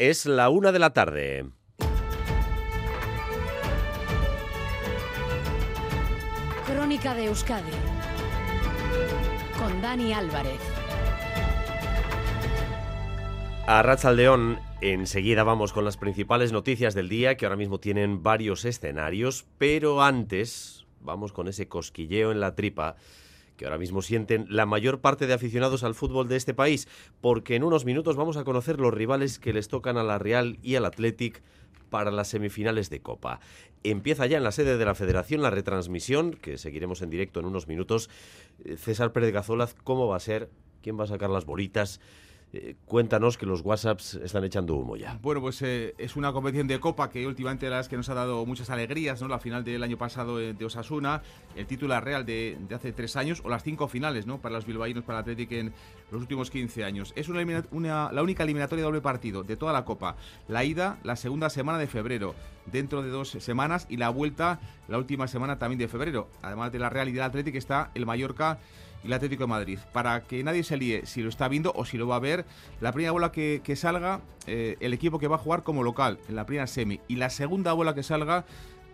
Es la una de la tarde. Crónica de Euskadi con Dani Álvarez. A Ratzaldeón, enseguida vamos con las principales noticias del día que ahora mismo tienen varios escenarios, pero antes vamos con ese cosquilleo en la tripa que ahora mismo sienten la mayor parte de aficionados al fútbol de este país, porque en unos minutos vamos a conocer los rivales que les tocan a la Real y al Athletic para las semifinales de Copa. Empieza ya en la sede de la Federación la retransmisión, que seguiremos en directo en unos minutos. Eh, César Pérez Gazolaz, ¿cómo va a ser? ¿Quién va a sacar las bolitas? Eh, cuéntanos que los WhatsApps están echando humo ya. Bueno, pues eh, es una competición de Copa que últimamente las que nos ha dado muchas alegrías, ¿no? La final del año pasado eh, de Osasuna, el título real de, de, hace tres años, o las cinco finales, ¿no? Para los bilbaínos, para el Atlético en los últimos 15 años. Es una, una, la única eliminatoria de doble partido de toda la Copa. La ida, la segunda semana de febrero, dentro de dos semanas, y la vuelta, la última semana también de febrero. Además de la Real y del Atlético está el Mallorca y el Atlético de Madrid. Para que nadie se líe si lo está viendo o si lo va a ver, la primera bola que, salga, eh, el equipo que va a jugar como local en la primera semi. Y la segunda bola que salga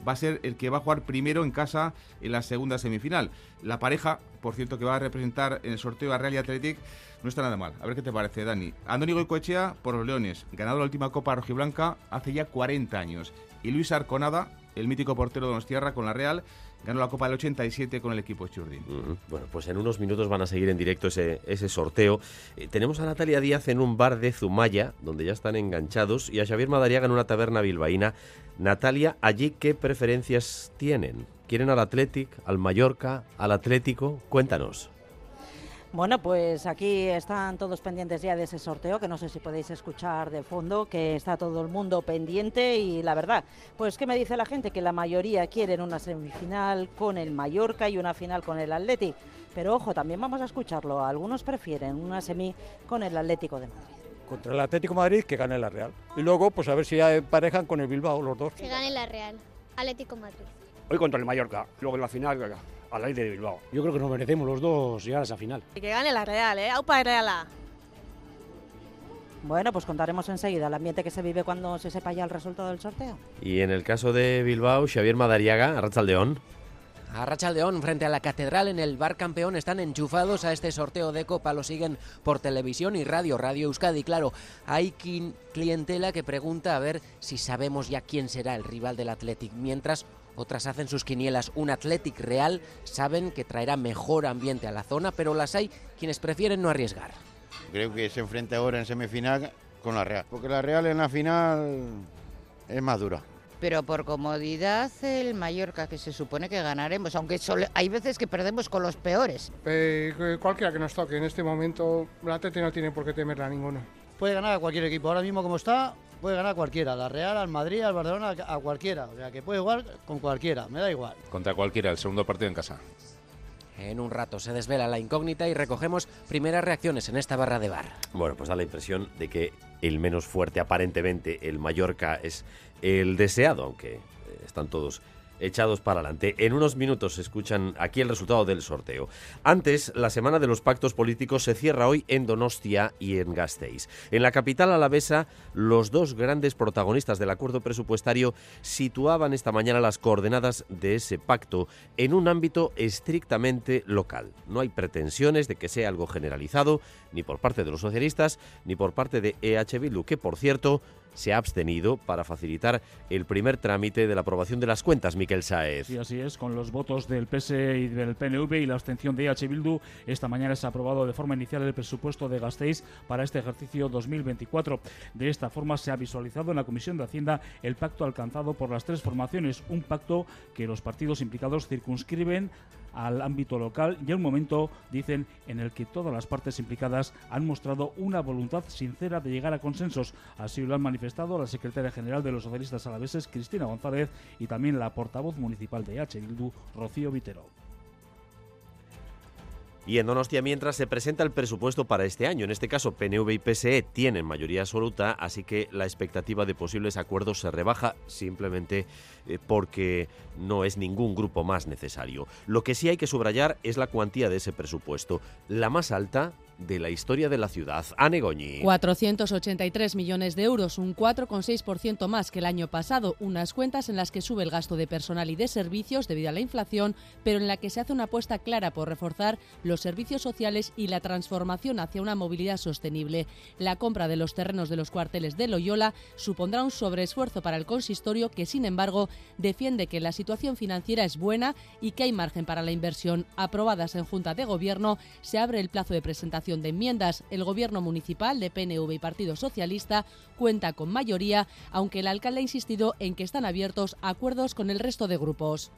va a ser el que va a jugar primero en casa en la segunda semifinal. La pareja, por cierto, que va a representar en el sorteo a Real y Athletic, no está nada mal. A ver qué te parece, Dani. Andoni Goicoechea por los Leones, ganado la última Copa Rojiblanca hace ya 40 años. Y Luis Arconada, el mítico portero de Donostierra con la Real, ganó la Copa del 87 con el equipo Churdin. Bueno, pues en unos minutos van a seguir en directo ese, ese sorteo. Eh, tenemos a Natalia Díaz en un bar de Zumaya, donde ya están enganchados, y a Xavier Madariaga en una taberna bilbaína. Natalia, ¿allí qué preferencias tienen? ¿Quieren al Athletic, al Mallorca, al Atlético? Cuéntanos. Bueno, pues aquí están todos pendientes ya de ese sorteo, que no sé si podéis escuchar de fondo, que está todo el mundo pendiente y la verdad, pues ¿qué me dice la gente? Que la mayoría quieren una semifinal con el Mallorca y una final con el Atleti. Pero ojo, también vamos a escucharlo, algunos prefieren una semi con el Atlético de Madrid. Contra el Atlético de Madrid que gane la Real. Y luego, pues a ver si ya emparejan con el Bilbao los dos. Que gane la Real, Atlético Madrid. Hoy contra el Mallorca, luego en la final al aire de Bilbao. Yo creo que nos merecemos los dos llegar a esa final. Y que gane la Real, ¿eh? ¡Aupa Real! Bueno, pues contaremos enseguida el ambiente que se vive cuando se sepa ya el resultado del sorteo. Y en el caso de Bilbao, Xavier Madariaga, Arrachaldeón. A Rachaldeón, frente a la Catedral, en el Bar Campeón, están enchufados a este sorteo de Copa. Lo siguen por televisión y radio, Radio Euskadi. Claro, hay clientela que pregunta a ver si sabemos ya quién será el rival del Athletic. Mientras otras hacen sus quinielas. Un Athletic real saben que traerá mejor ambiente a la zona, pero las hay quienes prefieren no arriesgar. Creo que se enfrenta ahora en semifinal con la Real, porque la Real en la final es más dura. Pero por comodidad el Mallorca, que se supone que ganaremos, aunque hay veces que perdemos con los peores. Eh, cualquiera que nos toque, en este momento el Atleti no tiene por qué temerle a ninguno. Puede ganar a cualquier equipo, ahora mismo como está, puede ganar a cualquiera, la Real, al Madrid, al Barcelona, a cualquiera. O sea, que puede jugar con cualquiera, me da igual. Contra cualquiera, el segundo partido en casa. En un rato se desvela la incógnita y recogemos primeras reacciones en esta barra de bar. Bueno, pues da la impresión de que el menos fuerte, aparentemente, el Mallorca, es el deseado, aunque están todos echados para adelante. En unos minutos escuchan aquí el resultado del sorteo. Antes, la semana de los pactos políticos se cierra hoy en Donostia y en Gasteiz. En la capital alavesa, los dos grandes protagonistas del acuerdo presupuestario situaban esta mañana las coordenadas de ese pacto en un ámbito estrictamente local. No hay pretensiones de que sea algo generalizado, ni por parte de los socialistas, ni por parte de EH Bildu, que por cierto se ha abstenido para facilitar el primer trámite de la aprobación de las cuentas, Miquel Saez. Sí, así es, con los votos del PSE y del PNV y la abstención de EH Bildu, esta mañana se ha aprobado de forma inicial el presupuesto de Gasteiz para este ejercicio 2024. De esta forma se ha visualizado en la Comisión de Hacienda el pacto alcanzado por las tres formaciones, un pacto que los partidos implicados circunscriben al ámbito local y a un momento, dicen, en el que todas las partes implicadas han mostrado una voluntad sincera de llegar a consensos. Así lo han manifestado la secretaria general de los socialistas alaveses, Cristina González, y también la portavoz municipal de H. Bildu, Rocío Vitero. Y en Donostia, mientras se presenta el presupuesto para este año, en este caso PNV y PSE tienen mayoría absoluta, así que la expectativa de posibles acuerdos se rebaja simplemente eh, porque no es ningún grupo más necesario. Lo que sí hay que subrayar es la cuantía de ese presupuesto. La más alta de la historia de la ciudad. Anne Goñi. 483 millones de euros, un 4,6% más que el año pasado. Unas cuentas en las que sube el gasto de personal y de servicios debido a la inflación, pero en la que se hace una apuesta clara por reforzar los servicios sociales y la transformación hacia una movilidad sostenible. La compra de los terrenos de los cuarteles de Loyola supondrá un sobreesfuerzo para el consistorio que, sin embargo, defiende que la situación financiera es buena y que hay margen para la inversión. Aprobadas en Junta de Gobierno, se abre el plazo de presentación de enmiendas. El Gobierno municipal de PNV y Partido Socialista cuenta con mayoría, aunque el alcalde ha insistido en que están abiertos acuerdos con el resto de grupos.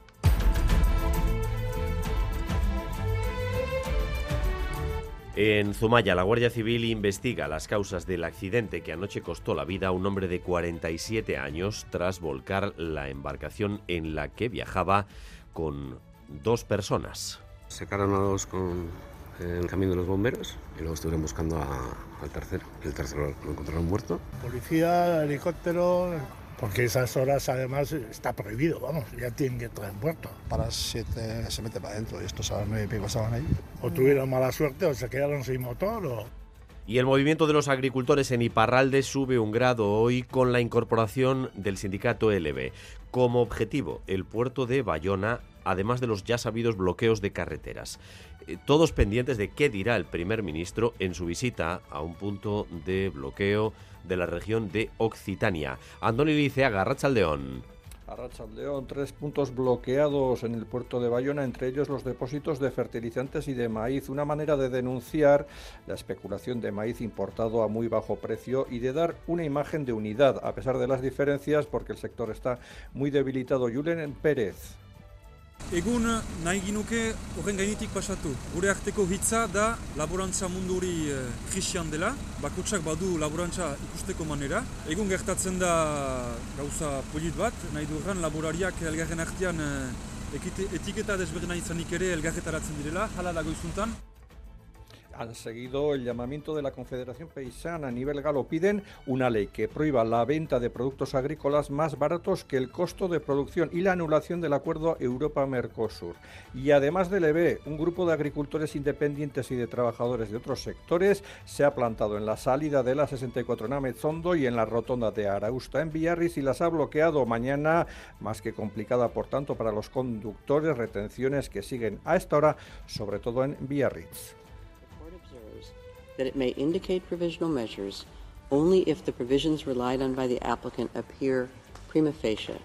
En Zumaya, la Guardia Civil investiga las causas del accidente que anoche costó la vida a un hombre de 47 años tras volcar la embarcación en la que viajaba con dos personas. Sacaron a dos con el camino de los bomberos y luego estuvieron buscando al tercero. El tercero lo encontraron muerto. Policía, helicóptero, porque esas horas además está prohibido, vamos, ya tienen que estar en puerto. Para las 7 se mete para adentro y estos a las 9 y pico estaban ahí. O tuvieron mala suerte o se quedaron sin motor o... Y el movimiento de los agricultores en Iparralde sube un grado hoy con la incorporación del sindicato LB. Como objetivo, el puerto de Bayona, además de los ya sabidos bloqueos de carreteras. Eh, todos pendientes de qué dirá el primer ministro en su visita a un punto de bloqueo de la región de Occitania. Andoni Liceaga, Rachaldeón. León, tres puntos bloqueados en el puerto de Bayona, entre ellos los depósitos de fertilizantes y de maíz, una manera de denunciar la especulación de maíz importado a muy bajo precio y de dar una imagen de unidad, a pesar de las diferencias, porque el sector está muy debilitado. Julen Pérez. Egun nahi ginuke horren gainetik pasatu. Gure arteko hitza da laborantza munduri e, krisian dela, bakotsak badu laborantza ikusteko manera. Egun gertatzen da gauza polit bat, nahi du laborariak elgarren artean e, etiketa desberdina izanik ere elgarretaratzen direla, hala dago izuntan han seguido el llamamiento de la Confederación Paisana a nivel galo. Piden una ley que prohíba la venta de productos agrícolas más baratos que el costo de producción y la anulación del acuerdo Europa-Mercosur. Y además del EB, un grupo de agricultores independientes y de trabajadores de otros sectores se ha plantado en la salida de la 64 Namezondo y en la rotonda de Arausta en Villarris y las ha bloqueado mañana, más que complicada por tanto para los conductores, retenciones que siguen a esta hora, sobre todo en Villarritz. That it may indicate provisional measures only if the provisions relied on by the applicant appear prima facie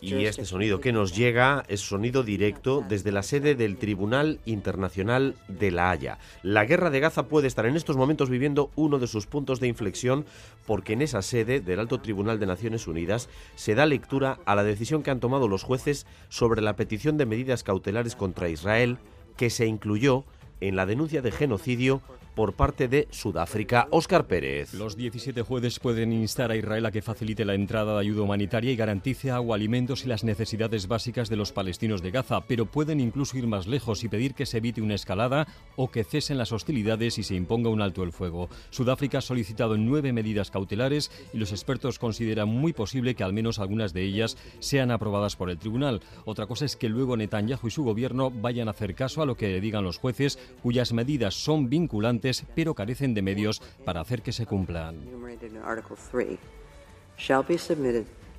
Y este sonido que nos llega es sonido directo desde la sede del Tribunal Internacional de La Haya. La guerra de Gaza puede estar en estos momentos viviendo uno de sus puntos de inflexión porque en esa sede del Alto Tribunal de Naciones Unidas se da lectura a la decisión que han tomado los jueces sobre la petición de medidas cautelares contra Israel que se incluyó en la denuncia de genocidio por parte de Sudáfrica. Óscar Pérez. Los 17 jueces pueden instar a Israel a que facilite la entrada de ayuda humanitaria y garantice agua, alimentos y las necesidades básicas de los palestinos de Gaza, pero pueden incluso ir más lejos y pedir que se evite una escalada o que cesen las hostilidades y se imponga un alto el fuego. Sudáfrica ha solicitado nueve medidas cautelares y los expertos consideran muy posible que al menos algunas de ellas sean aprobadas por el tribunal. Otra cosa es que luego Netanyahu y su gobierno vayan a hacer caso a lo que digan los jueces, cuyas medidas son vinculantes pero carecen de medios para hacer que se cumplan.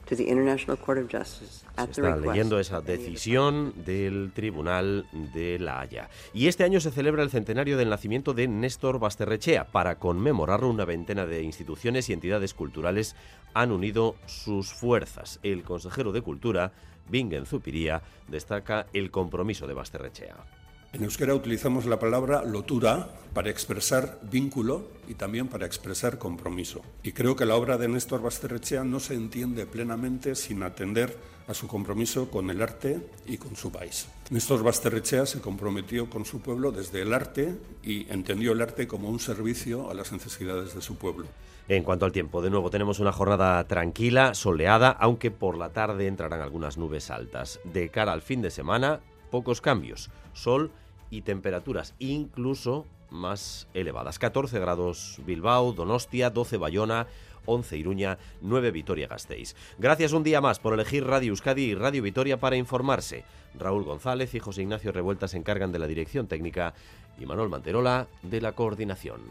Se está leyendo esa decisión del Tribunal de La Haya. Y este año se celebra el centenario del nacimiento de Néstor Basterrechea. Para conmemorarlo, una veintena de instituciones y entidades culturales han unido sus fuerzas. El consejero de Cultura, Bingen Zupiría, destaca el compromiso de Basterrechea. En euskera utilizamos la palabra lotura para expresar vínculo y también para expresar compromiso. Y creo que la obra de Néstor Basterrechea no se entiende plenamente sin atender a su compromiso con el arte y con su país. Néstor Basterrechea se comprometió con su pueblo desde el arte y entendió el arte como un servicio a las necesidades de su pueblo. En cuanto al tiempo, de nuevo tenemos una jornada tranquila, soleada, aunque por la tarde entrarán algunas nubes altas. De cara al fin de semana, pocos cambios. Sol y temperaturas incluso más elevadas. 14 grados Bilbao, Donostia, 12 Bayona, 11 Iruña, 9 Vitoria Gasteiz. Gracias un día más por elegir Radio Euskadi y Radio Vitoria para informarse. Raúl González y José Ignacio Revuelta se encargan de la dirección técnica y Manuel Manterola de la coordinación.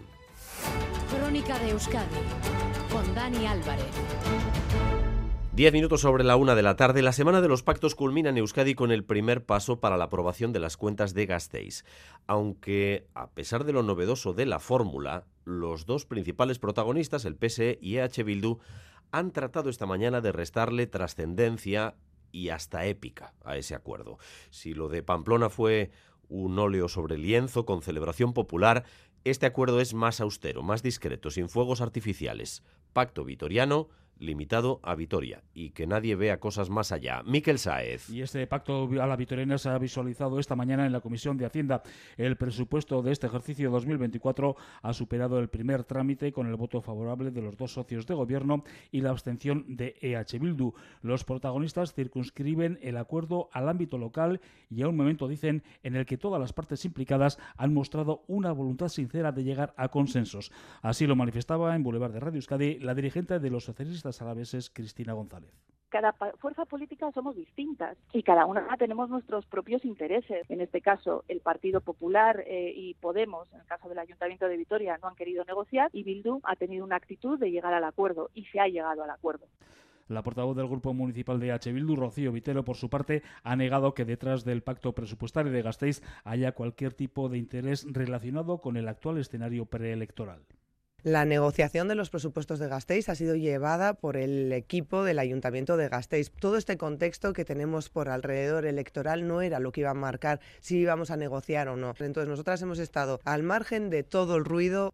Crónica de Euskadi con Dani Álvarez. Diez minutos sobre la una de la tarde, la semana de los pactos culmina en Euskadi con el primer paso para la aprobación de las cuentas de Gasteiz. Aunque, a pesar de lo novedoso de la fórmula, los dos principales protagonistas, el PSE y EH Bildu, han tratado esta mañana de restarle trascendencia y hasta épica a ese acuerdo. Si lo de Pamplona fue un óleo sobre lienzo con celebración popular, este acuerdo es más austero, más discreto, sin fuegos artificiales. Pacto vitoriano limitado a Vitoria y que nadie vea cosas más allá. Miquel Saez. Y este pacto a la vitoriana se ha visualizado esta mañana en la Comisión de Hacienda. El presupuesto de este ejercicio 2024 ha superado el primer trámite con el voto favorable de los dos socios de gobierno y la abstención de EH Bildu. Los protagonistas circunscriben el acuerdo al ámbito local y a un momento, dicen, en el que todas las partes implicadas han mostrado una voluntad sincera de llegar a consensos. Así lo manifestaba en Boulevard de Radio Euskadi la dirigente de los socialistas alaveses, Cristina González cada fuerza política somos distintas y cada una tenemos nuestros propios intereses. En este caso, el Partido Popular eh, y Podemos, en el caso del Ayuntamiento de Vitoria, no han querido negociar y Bildu ha tenido una actitud de llegar al acuerdo y se ha llegado al acuerdo. La portavoz del Grupo Municipal de H. Bildu, Rocío Vitelo, por su parte, ha negado que detrás del pacto presupuestario de Gasteiz haya cualquier tipo de interés relacionado con el actual escenario preelectoral. La negociación de los presupuestos de Gasteiz ha sido llevada por el equipo del Ayuntamiento de Gasteiz. Todo este contexto que tenemos por alrededor electoral no era lo que iba a marcar si íbamos a negociar o no. Entonces nosotras hemos estado al margen de todo el ruido.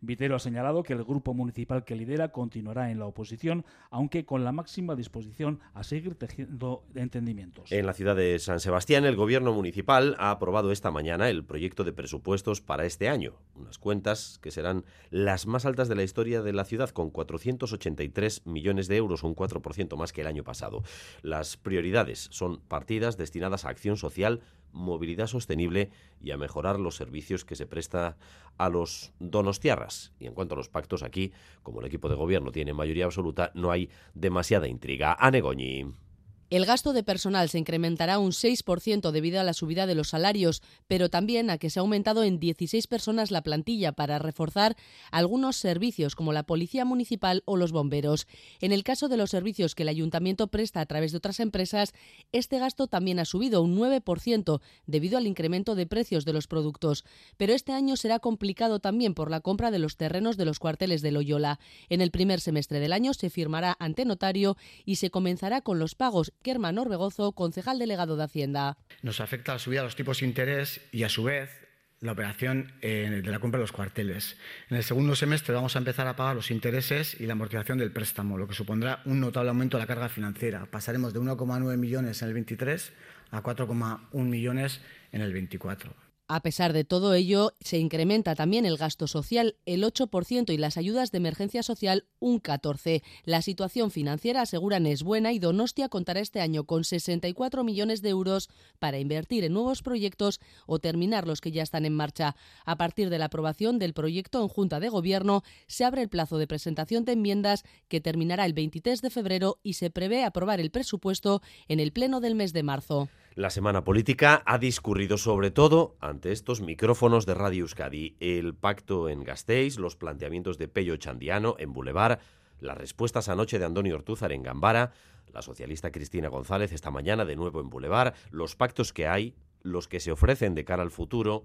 Vitero ha señalado que el grupo municipal que lidera continuará en la oposición, aunque con la máxima disposición a seguir tejiendo entendimientos. En la ciudad de San Sebastián, el gobierno municipal ha aprobado esta mañana el proyecto de presupuestos para este año. Unas cuentas que serán las más altas de la historia de la ciudad, con 483 millones de euros, un 4% más que el año pasado. Las prioridades son partidas destinadas a acción social, movilidad sostenible y a mejorar los servicios que se presta a los donostiarras. Y en cuanto a los pactos aquí, como el equipo de gobierno tiene mayoría absoluta, no hay demasiada intriga. Anegoñi. El gasto de personal se incrementará un 6% debido a la subida de los salarios, pero también a que se ha aumentado en 16 personas la plantilla para reforzar algunos servicios como la Policía Municipal o los bomberos. En el caso de los servicios que el ayuntamiento presta a través de otras empresas, este gasto también ha subido un 9% debido al incremento de precios de los productos. Pero este año será complicado también por la compra de los terrenos de los cuarteles de Loyola. En el primer semestre del año se firmará ante notario y se comenzará con los pagos Kerman Orbegozo, concejal delegado de Hacienda. Nos afecta la subida de los tipos de interés y, a su vez, la operación eh, de la compra de los cuarteles. En el segundo semestre vamos a empezar a pagar los intereses y la amortización del préstamo, lo que supondrá un notable aumento de la carga financiera. Pasaremos de 1,9 millones en el 23 a 4,1 millones en el 24. A pesar de todo ello, se incrementa también el gasto social el 8% y las ayudas de emergencia social un 14%. La situación financiera, aseguran, es buena y Donostia contará este año con 64 millones de euros para invertir en nuevos proyectos o terminar los que ya están en marcha. A partir de la aprobación del proyecto en Junta de Gobierno, se abre el plazo de presentación de enmiendas que terminará el 23 de febrero y se prevé aprobar el presupuesto en el pleno del mes de marzo. La semana política ha discurrido sobre todo ante estos micrófonos de Radio Euskadi. El pacto en Gasteiz, los planteamientos de Pello Chandiano en Boulevard, las respuestas anoche de Antonio Ortúzar en Gambara, la socialista Cristina González esta mañana de nuevo en Boulevard, los pactos que hay, los que se ofrecen de cara al futuro,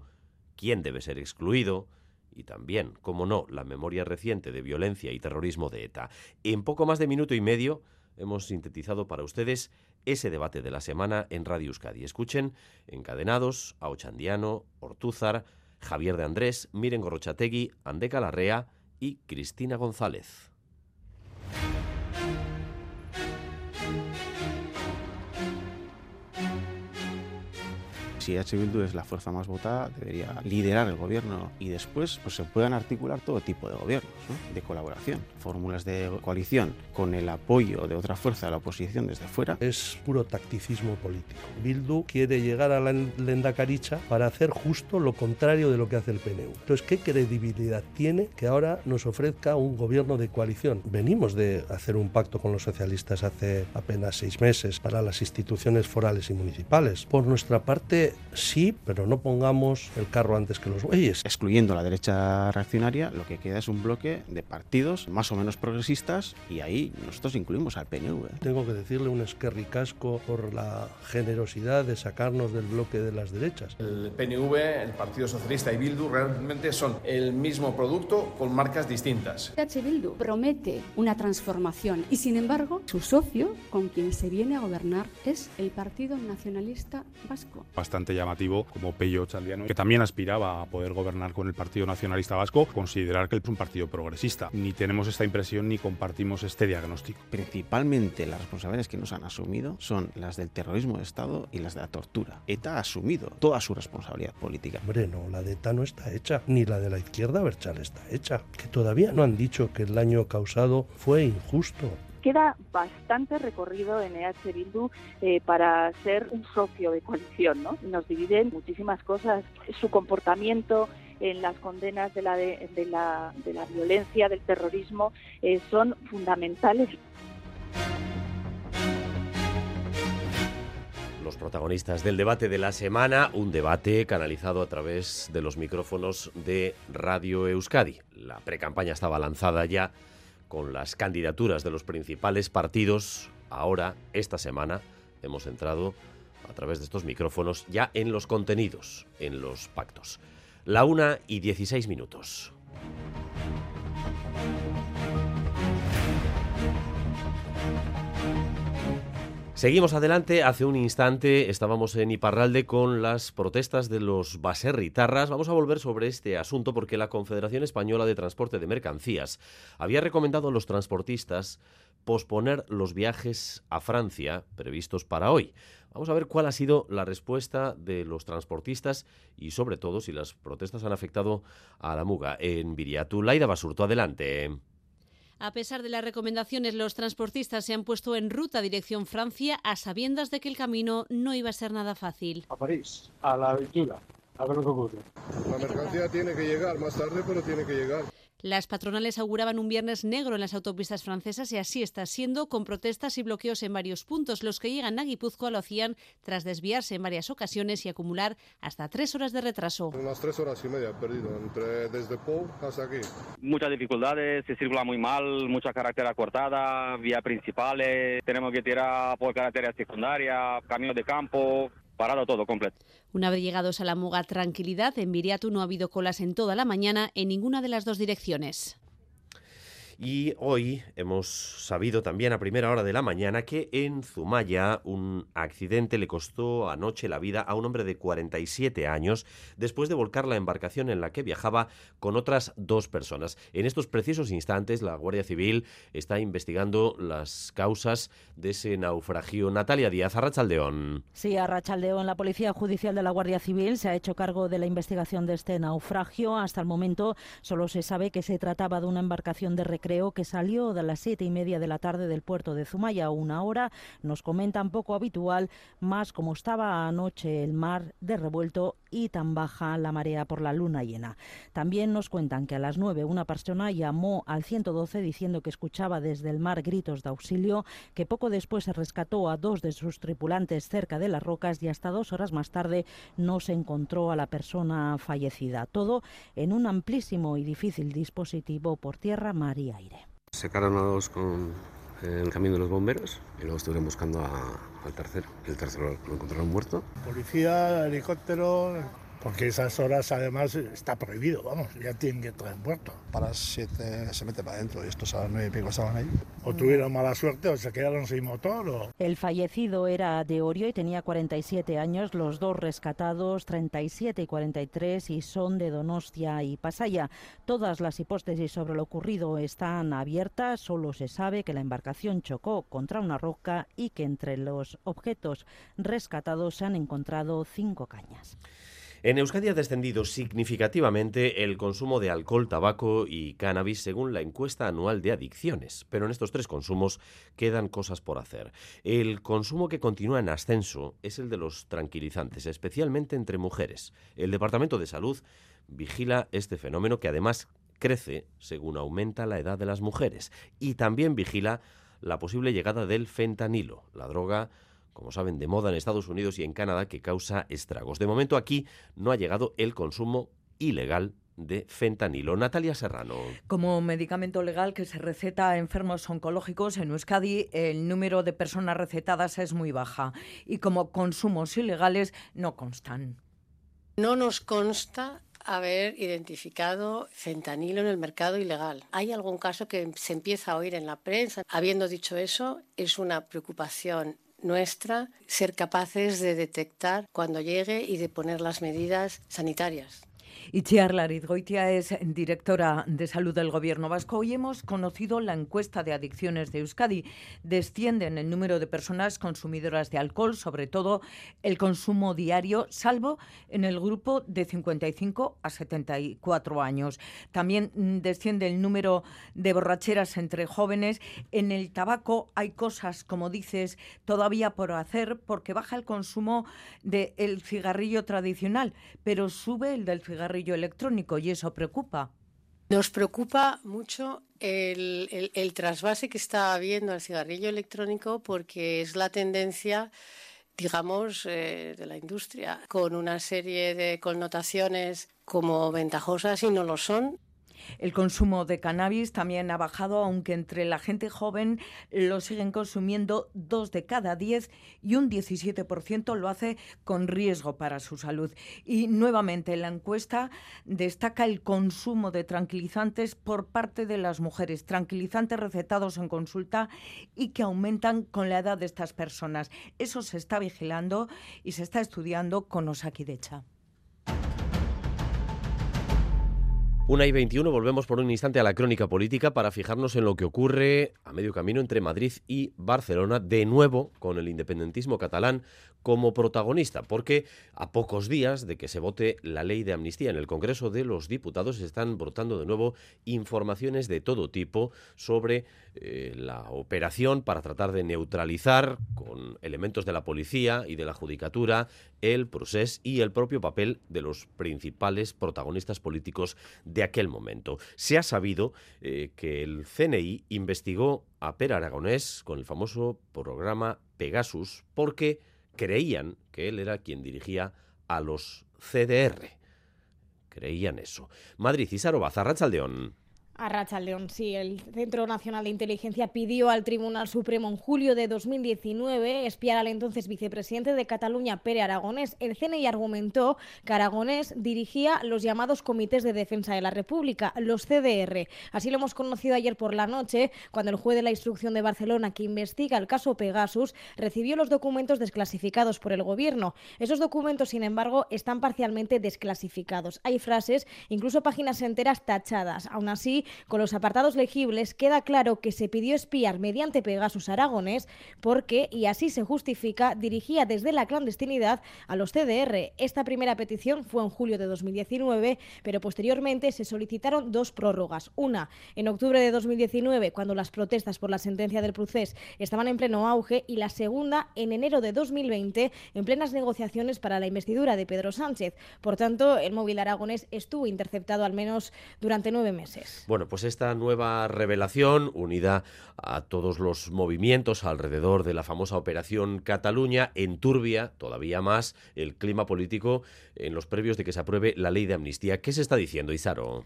quién debe ser excluido, y también, como no, la memoria reciente de violencia y terrorismo de ETA. En poco más de minuto y medio hemos sintetizado para ustedes ese debate de la semana en Radio Euskadi. Escuchen encadenados a Ochandiano, Ortúzar, Javier de Andrés, Miren Gorrochategui, Andeca Larrea y Cristina González. Si H. Bildu es la fuerza más votada, debería liderar el gobierno y después pues, se puedan articular todo tipo de gobiernos, ¿no? de colaboración, fórmulas de coalición con el apoyo de otra fuerza de la oposición desde fuera. Es puro tacticismo político. Bildu quiere llegar a la Lendakaricha para hacer justo lo contrario de lo que hace el PNU. Entonces, ¿qué credibilidad tiene que ahora nos ofrezca un gobierno de coalición? Venimos de hacer un pacto con los socialistas hace apenas seis meses para las instituciones forales y municipales. Por nuestra parte, sí, pero no pongamos el carro antes que los bueyes. Excluyendo la derecha reaccionaria, lo que queda es un bloque de partidos más o menos progresistas y ahí nosotros incluimos al PNV. Tengo que decirle un esquerricasco por la generosidad de sacarnos del bloque de las derechas. El PNV, el Partido Socialista y Bildu realmente son el mismo producto con marcas distintas. H. Bildu promete una transformación y sin embargo su socio con quien se viene a gobernar es el Partido Nacionalista Vasco. Bastante llamativo como Pello Chandiano, que también aspiraba a poder gobernar con el Partido Nacionalista Vasco, considerar que es un partido progresista. Ni tenemos esta impresión ni compartimos este diagnóstico. Principalmente las responsabilidades que nos han asumido son las del terrorismo de Estado y las de la tortura. ETA ha asumido toda su responsabilidad política. Hombre, no, la de ETA no está hecha, ni la de la izquierda Berchal está hecha. Que todavía no han dicho que el daño causado fue injusto queda bastante recorrido en EH Bildu para ser un socio de coalición, ¿no? Nos dividen muchísimas cosas, su comportamiento en las condenas de la, de, la, de la violencia, del terrorismo, eh, son fundamentales. Los protagonistas del debate de la semana, un debate canalizado a través de los micrófonos de Radio Euskadi. La precampaña estaba lanzada ya con las candidaturas de los principales partidos. Ahora, esta semana, hemos entrado a través de estos micrófonos ya en los contenidos, en los pactos. La una y 16 minutos. Seguimos adelante. Hace un instante estábamos en Iparralde con las protestas de los baserritarras. Vamos a volver sobre este asunto porque la Confederación Española de Transporte de Mercancías había recomendado a los transportistas posponer los viajes a Francia previstos para hoy. Vamos a ver cuál ha sido la respuesta de los transportistas y sobre todo si las protestas han afectado a la muga en Viriatu. Laida Basurto, adelante. A pesar de las recomendaciones, los transportistas se han puesto en ruta dirección Francia a sabiendas de que el camino no iba a ser nada fácil. A París, a la aventura, a ver lo que ocurre. La mercancía tiene que llegar más tarde, pero tiene que llegar. Las patronales auguraban un viernes negro en las autopistas francesas y así está siendo, con protestas y bloqueos en varios puntos. Los que llegan a Guipúzcoa lo hacían tras desviarse en varias ocasiones y acumular hasta tres horas de retraso. Unas tres horas y media perdido, entre, desde Pau hasta aquí. Muchas dificultades, se circula muy mal, mucha carretera cortada, vía principales, tenemos que tirar por carretera secundaria, caminos de campo, parado todo completo. Una vez llegados a la Muga Tranquilidad, en Viriatu no ha habido colas en toda la mañana en ninguna de las dos direcciones. Y hoy hemos sabido también a primera hora de la mañana que en Zumaya un accidente le costó anoche la vida a un hombre de 47 años después de volcar la embarcación en la que viajaba con otras dos personas. En estos precisos instantes la Guardia Civil está investigando las causas de ese naufragio. Natalia Díaz, Arrachaldeón. Sí, Arrachaldeón, la Policía Judicial de la Guardia Civil se ha hecho cargo de la investigación de este naufragio. Hasta el momento solo se sabe que se trataba de una embarcación de que salió de las siete y media de la tarde del puerto de Zumaya, una hora, nos comentan poco habitual, más como estaba anoche el mar de revuelto y tan baja la marea por la luna llena. También nos cuentan que a las nueve una persona llamó al 112 diciendo que escuchaba desde el mar gritos de auxilio, que poco después se rescató a dos de sus tripulantes cerca de las rocas y hasta dos horas más tarde no se encontró a la persona fallecida. Todo en un amplísimo y difícil dispositivo por tierra, mar y aire. A dos con el camino de los bomberos y luego estuvieron buscando al tercero. El tercero lo encontraron muerto. Policía, helicóptero, porque esas horas además está prohibido, vamos, ya tienen que entrar en puerto. Para las 7 se mete para adentro y estos a las 9 y pico estaban ahí. O tuvieron mala suerte o se quedaron sin motor o... El fallecido era de Orio y tenía 47 años, los dos rescatados 37 y 43 y son de Donostia y Pasaya. Todas las hipótesis sobre lo ocurrido están abiertas, solo se sabe que la embarcación chocó contra una roca y que entre los objetos rescatados se han encontrado cinco cañas. En Euskadi ha descendido significativamente el consumo de alcohol, tabaco y cannabis según la encuesta anual de adicciones, pero en estos tres consumos quedan cosas por hacer. El consumo que continúa en ascenso es el de los tranquilizantes, especialmente entre mujeres. El Departamento de Salud vigila este fenómeno que además crece según aumenta la edad de las mujeres y también vigila la posible llegada del fentanilo, la droga como saben, de moda en Estados Unidos y en Canadá que causa estragos. De momento aquí no ha llegado el consumo ilegal de fentanilo. Natalia Serrano. Como medicamento legal que se receta a enfermos oncológicos en Euskadi, el número de personas recetadas es muy baja y como consumos ilegales no constan. No nos consta haber identificado fentanilo en el mercado ilegal. Hay algún caso que se empieza a oír en la prensa. Habiendo dicho eso, es una preocupación nuestra ser capaces de detectar cuando llegue y de poner las medidas sanitarias. Itziar Larizgoitia es directora de salud del Gobierno vasco. Hoy hemos conocido la encuesta de adicciones de Euskadi. Descienden el número de personas consumidoras de alcohol, sobre todo el consumo diario, salvo en el grupo de 55 a 74 años. También mm, desciende el número de borracheras entre jóvenes. En el tabaco hay cosas, como dices, todavía por hacer porque baja el consumo del cigarrillo tradicional, pero sube el del cigarrillo electrónico y eso preocupa. Nos preocupa mucho el, trasvase que está habiendo al cigarrillo electrónico porque es la tendencia digamos, eh, de la industria, con una serie de connotaciones como ventajosas y no lo son. El consumo de cannabis también ha bajado, aunque entre la gente joven lo siguen consumiendo dos de cada diez y un 17% lo hace con riesgo para su salud. Y nuevamente la encuesta destaca el consumo de tranquilizantes por parte de las mujeres, tranquilizantes recetados en consulta y que aumentan con la edad de estas personas. Eso se está vigilando y se está estudiando con Osakidecha. Una y 21, volvemos por un instante a la crónica política para fijarnos en lo que ocurre a medio camino entre Madrid y Barcelona, de nuevo con el independentismo catalán como protagonista, porque a pocos días de que se vote la ley de amnistía en el Congreso de los Diputados están brotando de nuevo informaciones de todo tipo sobre eh, la operación para tratar de neutralizar con elementos de la policía y de la judicatura el procés y el propio papel de los principales protagonistas políticos aquel momento. Se ha sabido eh, que el CNI investigó a Per Aragonés con el famoso programa Pegasus porque creían que él era quien dirigía a los CDR. Creían eso. Madrid y Sarobaza, Rachaldeón. A Racha León, sí. El Centro Nacional de Inteligencia pidió al Tribunal Supremo en julio de 2019 espiar al entonces vicepresidente de Cataluña, Pere Aragonés. El CNI argumentó que Aragonés dirigía los llamados Comités de Defensa de la República, los CDR. Así lo hemos conocido ayer por la noche, cuando el juez de la instrucción de Barcelona, que investiga el caso Pegasus, recibió los documentos desclasificados por el Gobierno. Esos documentos, sin embargo, están parcialmente desclasificados. Hay frases, incluso páginas enteras tachadas. Aún así, con los apartados legibles queda claro que se pidió espiar mediante Pegasus Aragones porque, y así se justifica, dirigía desde la clandestinidad a los CDR. Esta primera petición fue en julio de 2019, pero posteriormente se solicitaron dos prórrogas. Una en octubre de 2019, cuando las protestas por la sentencia del procés estaban en pleno auge, y la segunda en enero de 2020, en plenas negociaciones para la investidura de Pedro Sánchez. Por tanto, el móvil aragonés estuvo interceptado al menos durante nueve meses. Bueno, pues esta nueva revelación, unida a todos los movimientos alrededor de la famosa Operación Cataluña, enturbia todavía más el clima político en los previos de que se apruebe la ley de amnistía. ¿Qué se está diciendo, Izaro?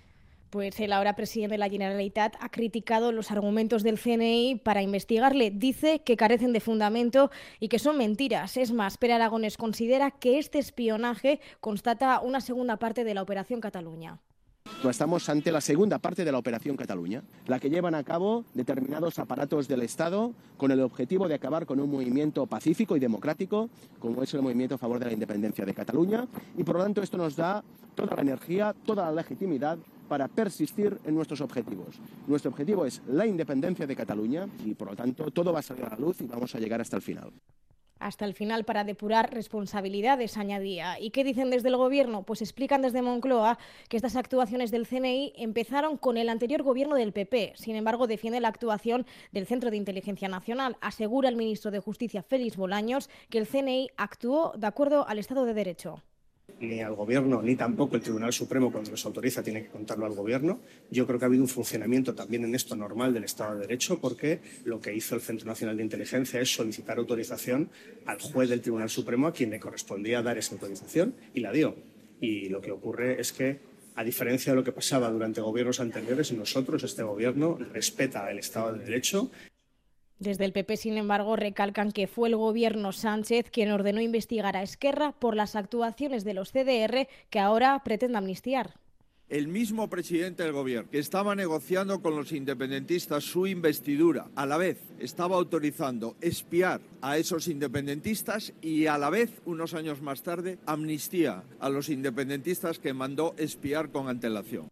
Pues el ahora presidente de la Generalitat ha criticado los argumentos del CNI para investigarle. Dice que carecen de fundamento y que son mentiras. Es más, Pere Aragones considera que este espionaje constata una segunda parte de la Operación Cataluña. Estamos ante la segunda parte de la Operación Cataluña, la que llevan a cabo determinados aparatos del Estado con el objetivo de acabar con un movimiento pacífico y democrático, como es el movimiento a favor de la independencia de Cataluña, y por lo tanto esto nos da toda la energía, toda la legitimidad para persistir en nuestros objetivos. Nuestro objetivo es la independencia de Cataluña y por lo tanto todo va a salir a la luz y vamos a llegar hasta el final hasta el final para depurar responsabilidades, añadía. ¿Y qué dicen desde el Gobierno? Pues explican desde Moncloa que estas actuaciones del CNI empezaron con el anterior Gobierno del PP. Sin embargo, defiende la actuación del Centro de Inteligencia Nacional. Asegura el ministro de Justicia, Félix Bolaños, que el CNI actuó de acuerdo al Estado de Derecho ni al Gobierno, ni tampoco el Tribunal Supremo cuando les autoriza tiene que contarlo al Gobierno. Yo creo que ha habido un funcionamiento también en esto normal del Estado de Derecho porque lo que hizo el Centro Nacional de Inteligencia es solicitar autorización al juez del Tribunal Supremo a quien le correspondía dar esa autorización y la dio. Y lo que ocurre es que, a diferencia de lo que pasaba durante gobiernos anteriores, nosotros, este Gobierno, respeta el Estado de Derecho desde el PP, sin embargo, recalcan que fue el gobierno Sánchez quien ordenó investigar a Esquerra por las actuaciones de los CDR que ahora pretende amnistiar. El mismo presidente del gobierno que estaba negociando con los independentistas su investidura, a la vez estaba autorizando espiar a esos independentistas y a la vez, unos años más tarde, amnistía a los independentistas que mandó espiar con antelación.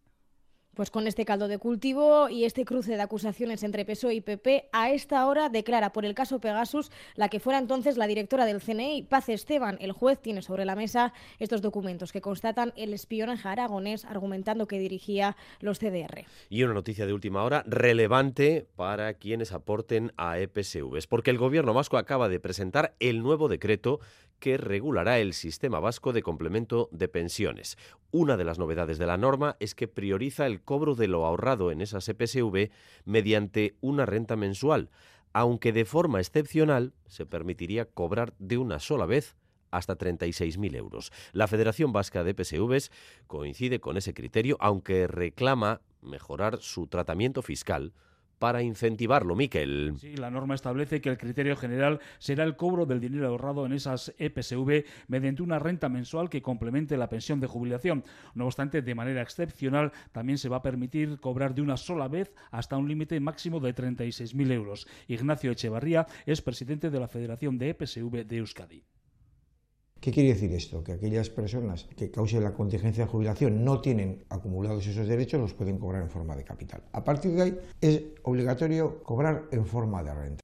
Pues con este caldo de cultivo y este cruce de acusaciones entre PSOE y PP, a esta hora declara por el caso Pegasus la que fuera entonces la directora del CNI, Paz Esteban. El juez tiene sobre la mesa estos documentos que constatan el espionaje aragonés argumentando que dirigía los CDR. Y una noticia de última hora relevante para quienes aporten a EPSVs, porque el gobierno vasco acaba de presentar el nuevo decreto que regulará el sistema vasco de complemento de pensiones. Una de las novedades de la norma es que prioriza el cobro de lo ahorrado en esas EPSV mediante una renta mensual, aunque de forma excepcional se permitiría cobrar de una sola vez hasta 36.000 euros. La Federación Vasca de EPSVs coincide con ese criterio, aunque reclama mejorar su tratamiento fiscal para incentivarlo, Miquel. Sí, la norma establece que el criterio general será el cobro del dinero ahorrado en esas EPSV mediante una renta mensual que complemente la pensión de jubilación. No obstante, de manera excepcional, también se va a permitir cobrar de una sola vez hasta un límite máximo de 36.000 euros. Ignacio Echevarría es presidente de la Federación de EPSV de Euskadi. ¿Qué quiere decir esto? Que aquellas personas que causen la contingencia de jubilación no tienen acumulados esos derechos, los pueden cobrar en forma de capital. A partir de ahí es obligatorio cobrar en forma de renta.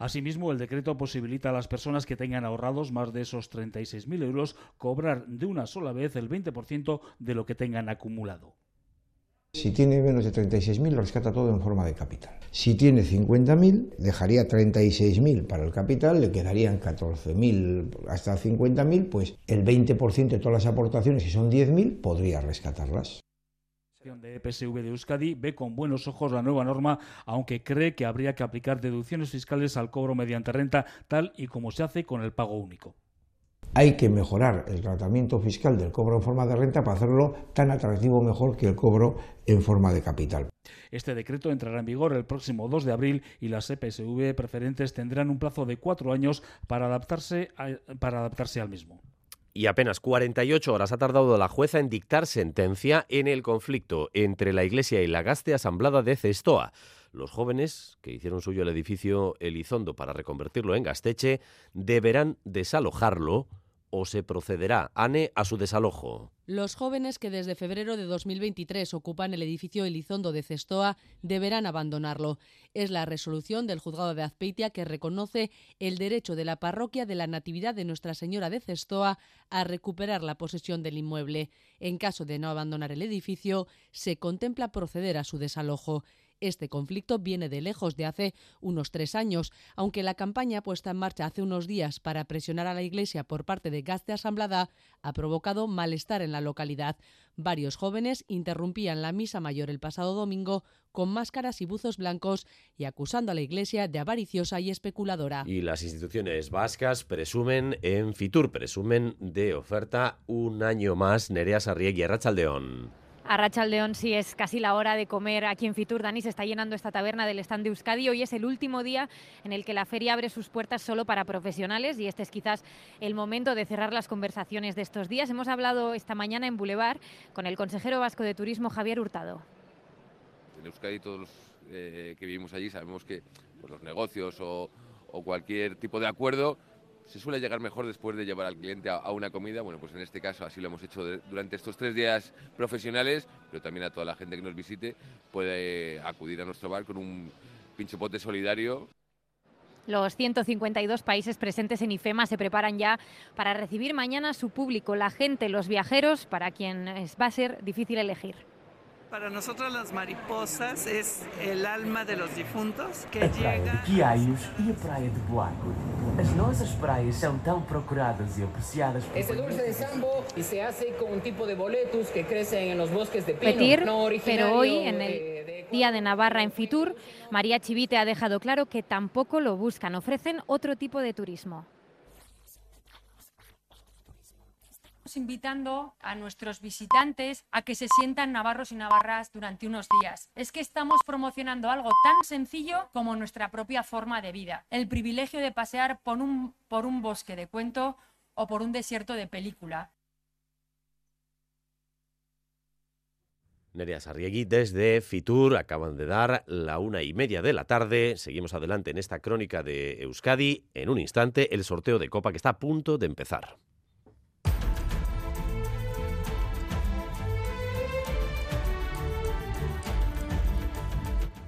Asimismo, el decreto posibilita a las personas que tengan ahorrados más de esos 36.000 euros cobrar de una sola vez el 20% de lo que tengan acumulado. Si tiene menos de 36.000, lo rescata todo en forma de capital. Si tiene 50.000, dejaría 36.000 para el capital, le quedarían 14.000 hasta 50.000, pues el 20% de todas las aportaciones, si son 10.000, podría rescatarlas. La de EPSV de Euskadi ve con buenos ojos la nueva norma, aunque cree que habría que aplicar deducciones fiscales al cobro mediante renta, tal y como se hace con el pago único. Hay que mejorar el tratamiento fiscal del cobro en forma de renta para hacerlo tan atractivo mejor que el cobro en forma de capital. Este decreto entrará en vigor el próximo 2 de abril y las EPSV preferentes tendrán un plazo de cuatro años para adaptarse, para adaptarse al mismo y apenas 48 horas ha tardado la jueza en dictar sentencia en el conflicto entre la Iglesia y la Gaste Asamblada de Cestoa. Los jóvenes que hicieron suyo el edificio Elizondo para reconvertirlo en Gasteche deberán desalojarlo o se procederá, ANE, a su desalojo. Los jóvenes que desde febrero de 2023 ocupan el edificio Elizondo de Cestoa deberán abandonarlo. Es la resolución del juzgado de Azpeitia que reconoce el derecho de la parroquia de la Natividad de Nuestra Señora de Cestoa a recuperar la posesión del inmueble. En caso de no abandonar el edificio, se contempla proceder a su desalojo. Este conflicto viene de lejos de hace unos tres años, aunque la campaña puesta en marcha hace unos días para presionar a la Iglesia por parte de Gas de Asamblada ha provocado malestar en la localidad. Varios jóvenes interrumpían la misa mayor el pasado domingo con máscaras y buzos blancos y acusando a la Iglesia de avariciosa y especuladora. Y las instituciones vascas presumen en Fitur, presumen de oferta un año más Nerea Sarriegui, Rachaldeón. A Rachaldeón sí es casi la hora de comer aquí en Fitur. Dani se está llenando esta taberna del stand de Euskadi. Hoy es el último día en el que la feria abre sus puertas solo para profesionales y este es quizás el momento de cerrar las conversaciones de estos días. Hemos hablado esta mañana en Boulevard con el consejero vasco de turismo Javier Hurtado. En Euskadi todos los eh, que vivimos allí sabemos que pues, los negocios o cualquier tipo de acuerdo se suele llegar mejor después de llevar al cliente a, una comida. Bueno, pues en este caso así lo hemos hecho durante estos tres días profesionales, pero también a toda la gente que nos visite puede acudir a nuestro bar con un pinchopote solidario. Los 152 países presentes en IFEMA se preparan ya para recibir mañana su público, la gente, los viajeros, para quien va a ser difícil elegir. Para nosotros las mariposas es el alma de los difuntos que llega... de Quiaios y a Praia de Boaco. As nossas praias são tão procuradas y apreciadas por... Este dulce de sambo y se hace con un tipo de boletus que crecen en los bosques de pino, Petir, no pero hoy en el Día de Navarra en Fitur, María Chivite ha dejado claro que tampoco lo buscan, ofrecen otro tipo de turismo. Invitando a nuestros visitantes a que se sientan navarros y navarras durante unos días. Es que estamos promocionando algo tan sencillo como nuestra propia forma de vida. El privilegio de pasear por un, por un bosque de cuento o por un desierto de película. Nerea Sarriegui desde Fitur acaban de dar la una y media de la tarde. Seguimos adelante en esta crónica de Euskadi. En un instante, el sorteo de Copa que está a punto de empezar.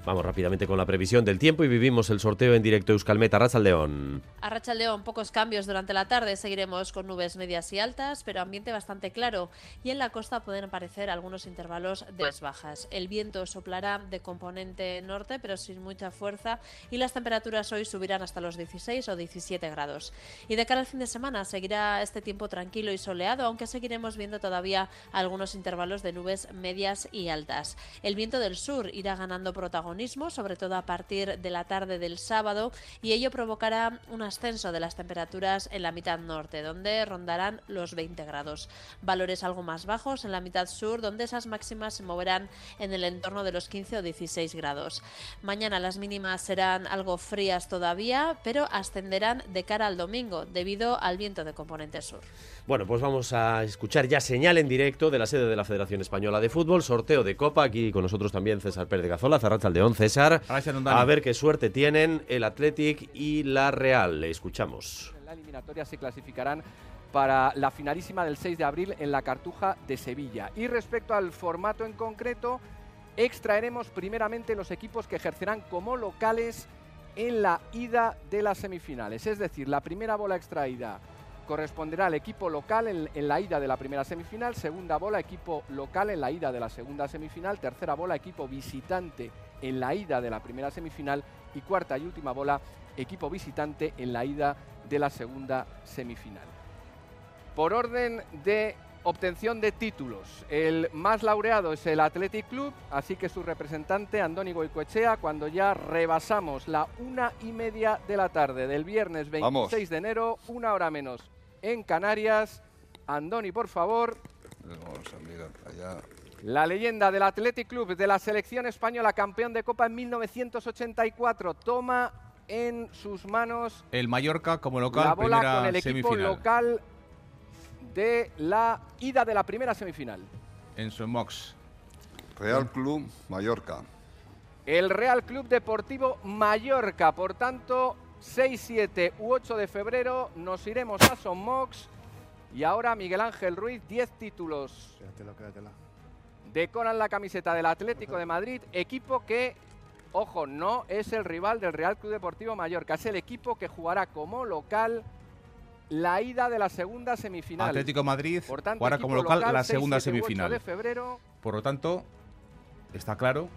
Vamos rápidamente con la previsión del tiempo y vivimos el sorteo en directo Euskalmeta León. A León, pocos cambios durante la tarde. Seguiremos con nubes medias y altas, pero ambiente bastante claro. Y en la costa pueden aparecer algunos intervalos de bajas. El viento soplará de componente norte, pero sin mucha fuerza. Y las temperaturas hoy subirán hasta los 16 o 17 grados. Y de cara al fin de semana seguirá este tiempo tranquilo y soleado, aunque seguiremos viendo todavía algunos intervalos de nubes medias y altas. El viento del sur irá ganando protagonismo sobre todo a partir de la tarde del sábado, y ello provocará un ascenso de las temperaturas en la mitad norte, donde rondarán los 20 grados. Valores algo más bajos en la mitad sur, donde esas máximas se moverán en el entorno de los 15 o 16 grados. Mañana las mínimas serán algo frías todavía, pero ascenderán de cara al domingo, debido al viento de componente sur. Bueno, pues vamos a escuchar ya señal en directo de la sede de la Federación Española de Fútbol, sorteo de Copa, aquí con nosotros también César Pérez de Gazola, León, César. A ver qué suerte tienen el Athletic y la Real. Le escuchamos. En la eliminatoria se clasificarán para la finalísima del 6 de abril en la Cartuja de Sevilla. Y respecto al formato en concreto, extraeremos primeramente los equipos que ejercerán como locales en la ida de las semifinales. Es decir, la primera bola extraída corresponderá al equipo local en, la ida de la primera semifinal, segunda bola equipo local en la ida de la segunda semifinal, tercera bola equipo visitante en la ida de la primera semifinal y cuarta y última bola equipo visitante en la ida de la segunda semifinal. Por orden de obtención de títulos, el más laureado es el Athletic Club, así que su representante Andoni Goicoechea, cuando ya rebasamos la una y media de la tarde del viernes 26 de enero, una hora menos en Canarias. Andoni, por favor. La leyenda del Athletic Club de la selección española, campeón de Copa en 1984, toma en sus manos el Mallorca como local la bola con el equipo local de la ida de la primera semifinal. En su Mox. Real Club Mallorca. El Real Club Deportivo Mallorca, por tanto, 6, 7 u 8 de febrero nos iremos a Somox. Y ahora Miguel Ángel Ruiz, 10 títulos. Decoran la camiseta del Atlético de Madrid, equipo que, ojo, no es el rival del Real Club Deportivo Mallorca, es el equipo que jugará como local la ida de la segunda semifinal. Atlético Madrid jugará como local, la segunda semifinal. De febrero. Por lo tanto, está claro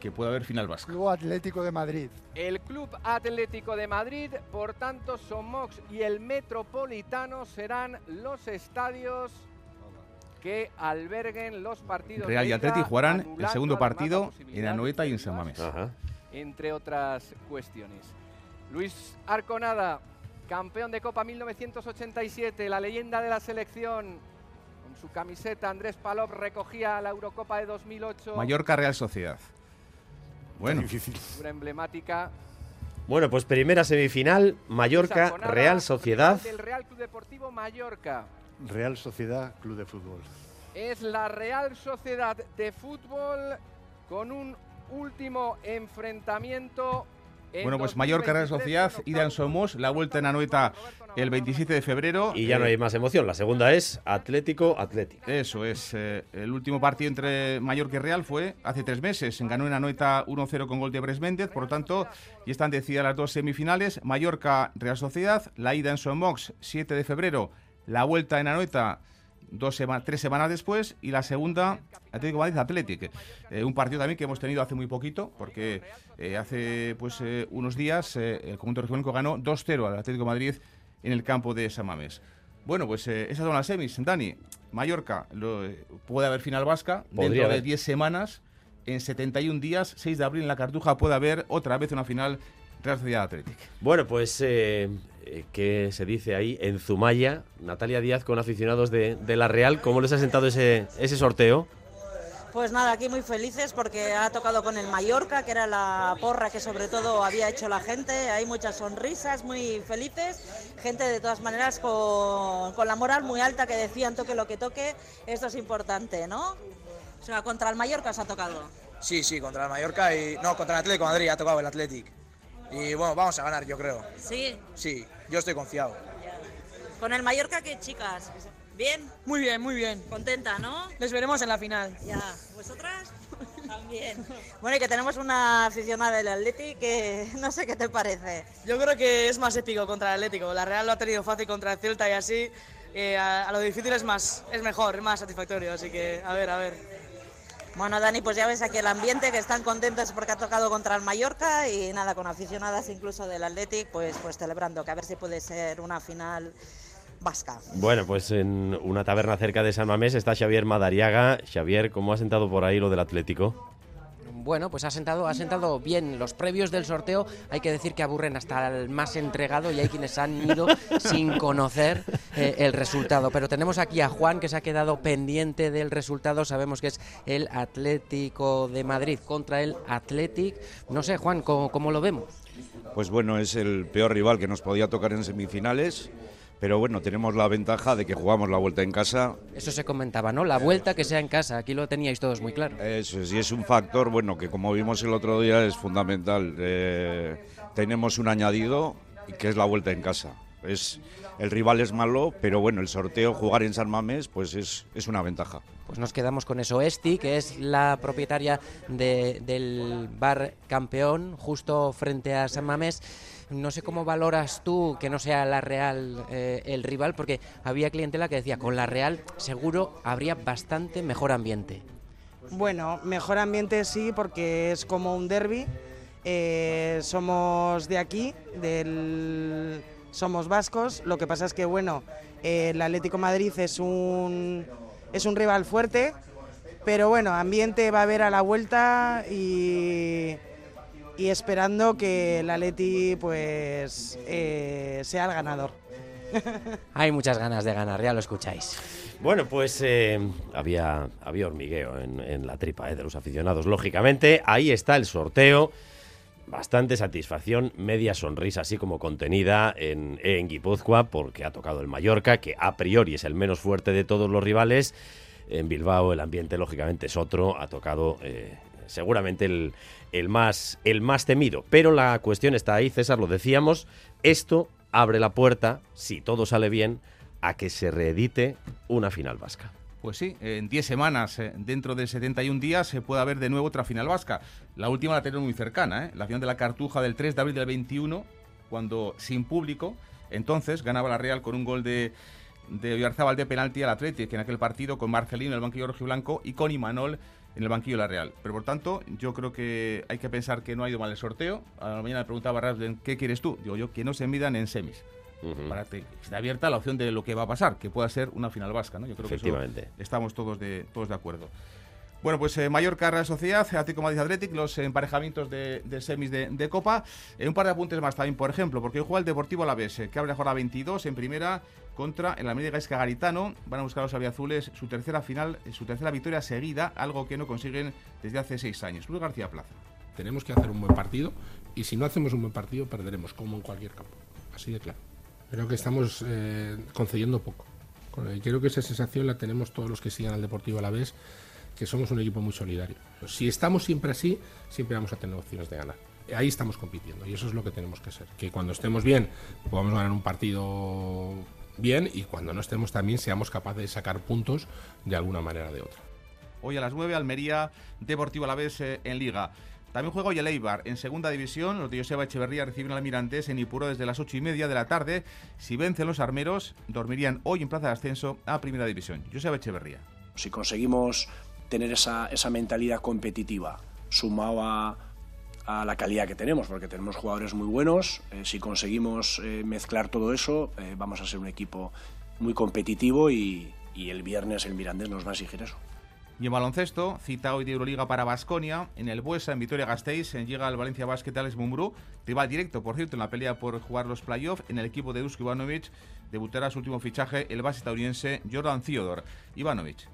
que puede haber final vasca. Club Atlético de Madrid. El Club Atlético de Madrid, por tanto, Somox y el Metropolitano serán los estadios que alberguen los partidos. Real y Atlético jugarán el segundo partido en Anoeta y en San Mamés. Entre otras cuestiones. Luis Arconada, campeón de Copa 1987, la leyenda de la selección, con su camiseta. Andrés Palop recogía la Eurocopa de 2008. Mallorca Real Sociedad. Bueno, Una emblemática. Bueno, pues primera semifinal, Mallorca, Real Sociedad. Del Real Club Deportivo Mallorca. Real Sociedad Club de Fútbol. Es la Real Sociedad de Fútbol con un último enfrentamiento. en bueno pues Mallorca Real 2023 Sociedad, ida en Somos, la vuelta en Anoeta el 27 de febrero. Y ya no Eh, hay más emoción. La segunda es Atlético Atlético. Eso es. eh, el último partido entre Mallorca y Real fue hace tres meses. Ganó en Anoeta 1-0 con gol de Bres Méndez. Por lo tanto, ya están decididas las dos semifinales. Mallorca Real Sociedad. La ida en Somox 7 de febrero. La vuelta en Anoeta dos sema- tres semanas después. Y la segunda, Atlético Madrid Athletic. Eh, un partido también que hemos tenido hace muy poquito. Porque eh, hace pues eh, unos días el conjunto regional ganó 2-0 al Atlético de Madrid en el campo de San Mamés. Bueno, pues esas son las semis. Dani, Mallorca, lo- puede haber final vasca Podría dentro de haber. 10 semanas. En 71 días, 6 de abril en la Cartuja, puede haber otra vez una final Real Sociedad Athletic. Bueno, pues, eh, ¿qué se dice ahí? En Zumaya, Natalia Díaz con aficionados de, de la Real. ¿Cómo les ha sentado ese, ese sorteo? Pues nada, aquí muy felices porque ha tocado con el Mallorca, que era la porra que sobre todo había hecho la gente. Hay muchas sonrisas, muy felices. Gente de todas maneras con, con la moral muy alta que decían toque lo que toque. Esto es importante, ¿no? O sea, contra el Mallorca se ha tocado. Sí, sí, contra el Mallorca y. No, contra el Atlético de Madrid ha tocado el Athletic. Y bueno, vamos a ganar, yo creo. Sí, Sí, yo estoy confiado. con el Mallorca, ¿qué chicas? ¿Bien? Muy bien, muy bien. Contenta, ¿no? Les veremos en la final. Ya, ¿vosotras? También. Bueno, y que tenemos una aficionada del Atleti que no sé qué te parece. Yo creo que es más épico contra el Atlético. La Real lo ha tenido fácil contra el Celta y así. eh, a, a lo difícil es más, es mejor, es más satisfactorio. Así que, a ver, a ver. Bueno, Dani, pues ya ves aquí el ambiente, que están contentos porque ha tocado contra el Mallorca y nada, con aficionadas incluso del Athletic, pues, pues celebrando, que a ver si puede ser una final vasca. Bueno, pues en una taberna cerca de San Mamés está Xavier Madariaga. Xavier, ¿cómo ha sentado por ahí lo del Atlético? Bueno, pues ha sentado, ha sentado bien. Los previos del sorteo hay que decir que aburren hasta el más entregado y hay quienes han ido sin conocer eh, el resultado. Pero tenemos aquí a Juan que se ha quedado pendiente del resultado. Sabemos que es el Atlético de Madrid contra el Athletic. No sé, Juan, ¿cómo, cómo lo vemos? Pues bueno, es el peor rival que nos podía tocar en semifinales, pero bueno, tenemos la ventaja de que jugamos la vuelta en casa. Eso se comentaba, ¿no? La vuelta que sea en casa. Aquí lo teníais todos muy claro. Eso es, y es un factor, bueno, que como vimos el otro día es fundamental. Eh, tenemos un añadido, que es la vuelta en casa. Es, el rival es malo, pero bueno, el sorteo, jugar en San Mamés, pues es, es una ventaja. Pues nos quedamos con eso. Esti, que es la propietaria de- del bar campeón, justo frente a San Mamés. No sé cómo valoras tú que no sea la Real eh, el rival, porque había clientela que decía, con la Real seguro habría bastante mejor ambiente. Bueno, mejor ambiente sí, porque es como un derby. Eh, somos de aquí, del, somos vascos. Lo que pasa es que, bueno, eh, el Atlético Madrid es un, es un rival fuerte, pero bueno, ambiente va a haber a la vuelta y, y esperando que el Atleti pues, eh, sea el ganador. Hay muchas ganas de ganar, ya lo escucháis. Bueno, pues eh, había, había hormigueo en, en la tripa eh, de los aficionados. Lógicamente, ahí está el sorteo. Bastante satisfacción, media sonrisa así como contenida en, en Guipúzcoa porque ha tocado el Mallorca, que a priori es el menos fuerte de todos los rivales. En Bilbao el ambiente lógicamente es otro, ha tocado eh, seguramente el, el más, el más temido. Pero la cuestión está ahí, César, lo decíamos, esto abre la puerta, si todo sale bien, a que se reedite una final vasca. Pues sí, en 10 semanas, eh, dentro de 71 días, se puede haber de nuevo otra final vasca. La última la tenemos muy cercana, ¿eh? la final de la Cartuja del 3 de abril del 21, cuando sin público, entonces ganaba la Real con un gol de, de Oyarzábal de penalti al Atlético, que en aquel partido con Marcelino el banquillo rojiblanco y con Imanol en el banquillo de la Real. Pero por tanto, yo creo que hay que pensar que no ha ido mal el sorteo. A la mañana me preguntaba Rasden, ¿qué quieres tú? Digo yo, que no se midan en semis. Para que esté abierta la opción de lo que va a pasar, que pueda ser una final vasca, ¿no? Yo creo que eso estamos todos de, todos de acuerdo. Bueno, pues eh, Mallorca Real Sociedad, Atlético Madrid Athletic, los emparejamientos de, de semis de, de Copa. Eh, un par de apuntes más también, por ejemplo, porque hoy juega el Deportivo Alavés, eh, que abre la jornada 22 en primera contra el Almería Gaisca Garitano. Van a buscar los albiazules su tercera final, eh, su tercera victoria seguida, algo que no consiguen desde hace seis años. Luis García Plaza. Tenemos que hacer un buen partido y si no hacemos un buen partido perderemos, como en cualquier campo. Así de claro. Creo que estamos eh, concediendo poco. Creo que esa sensación la tenemos todos los que sigan al Deportivo a la vez, que somos un equipo muy solidario. Si estamos siempre así, siempre vamos a tener opciones de ganar. Ahí estamos compitiendo y eso es lo que tenemos que ser. Que cuando estemos bien podamos ganar un partido bien y cuando no estemos también seamos capaces de sacar puntos de alguna manera o de otra. Hoy a las 9, Almería Deportivo Alavés eh, en Liga. También juega hoy el Eibar en segunda división. Los de Joseba Echeverría reciben al Almirantes en Ipuro desde las 8 y media de la tarde. Si vencen los armeros, dormirían hoy en plaza de ascenso a primera división. Joseba Echeverría. Si conseguimos tener esa, esa mentalidad competitiva sumado a, a la calidad que tenemos, porque tenemos jugadores muy buenos, eh, si conseguimos eh, mezclar todo eso, eh, vamos a ser un equipo muy competitivo y, el viernes el Mirandés nos va a exigir eso. Y en baloncesto, cita hoy de Euroliga para Basconia, en el Buesa, en Vitoria-Gasteiz, llega el Valencia Basket Alex Mumbrú, rival directo, por cierto, en la pelea por jugar los playoffs, en el equipo de Dusko Ivanovic, debutará su último fichaje el base estadounidense Jordan Theodore. Ivanovic.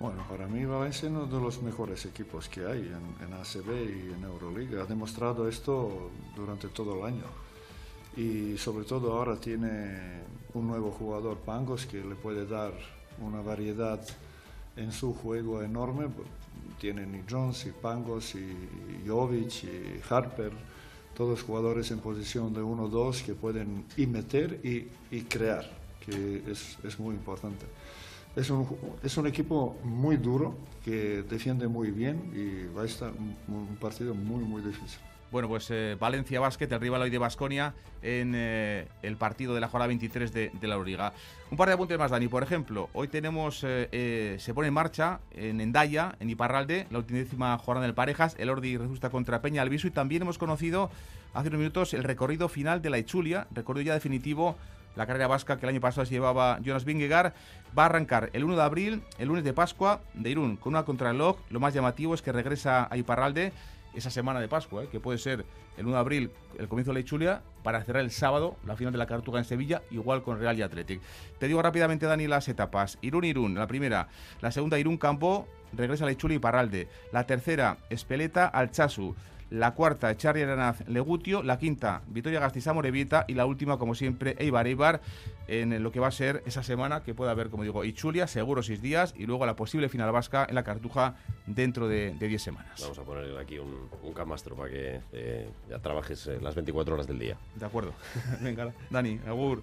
Bueno, para mí Valencia es uno de los mejores equipos que hay en, en ACB y en Euroliga. Ha demostrado esto durante todo el año. Y sobre todo ahora tiene un nuevo jugador, Pangos, que le puede dar una variedad en su juego enorme. Tienen y Jones, y Pangos, y Jovic, y Harper, todos jugadores en posición de 1-2 que pueden y meter y, y crear, que es, es muy importante. Es un, es un equipo muy duro, que defiende muy bien y va a estar un, un partido muy, muy difícil. Bueno, pues eh, Valencia Basket, el rival hoy de Basconia, en eh, el partido de la jornada 23 de, de la Euroliga. Un par de apuntes más, Dani. Por ejemplo, hoy tenemos, eh, eh, se pone en marcha en Endaya, en Iparralde, la ultimísima jornada del Parejas, el Ordi resulta contra Peña Alviso y también hemos conocido hace unos minutos el recorrido final de la Ichulia, recorrido ya definitivo la carrera vasca que el año pasado se llevaba Jonas Vingegaard, va a arrancar el 1 de abril, el lunes de Pascua, de Irún, con una contrarreloj. Lo más llamativo es que regresa a Iparralde esa semana de Pascua, ¿eh? que puede ser el 1 de abril, el comienzo de la Ichulia, para cerrar el sábado la final de la Cartuga en Sevilla, igual con Real y Athletic. Te digo rápidamente, Dani, las etapas. Irún, Irún, la primera. La segunda, Irún, Campo, regresa la Ichulia y Parralde. La tercera, Espeleta, Alchazu. La cuarta, Charri Aranaz, Legutio. La quinta, Vitoria Gasteiz, Morevita. Y la última, como siempre, Eibar, Eibar, en lo que va a ser esa semana, que puede haber, como digo, Ichulia, seguro seis días, y luego la posible final vasca en la Cartuja dentro de 10 semanas. Vamos a poner aquí un, un camastro para que eh, ya trabajes eh, las 24 horas del día. De acuerdo. Venga, Dani, agur.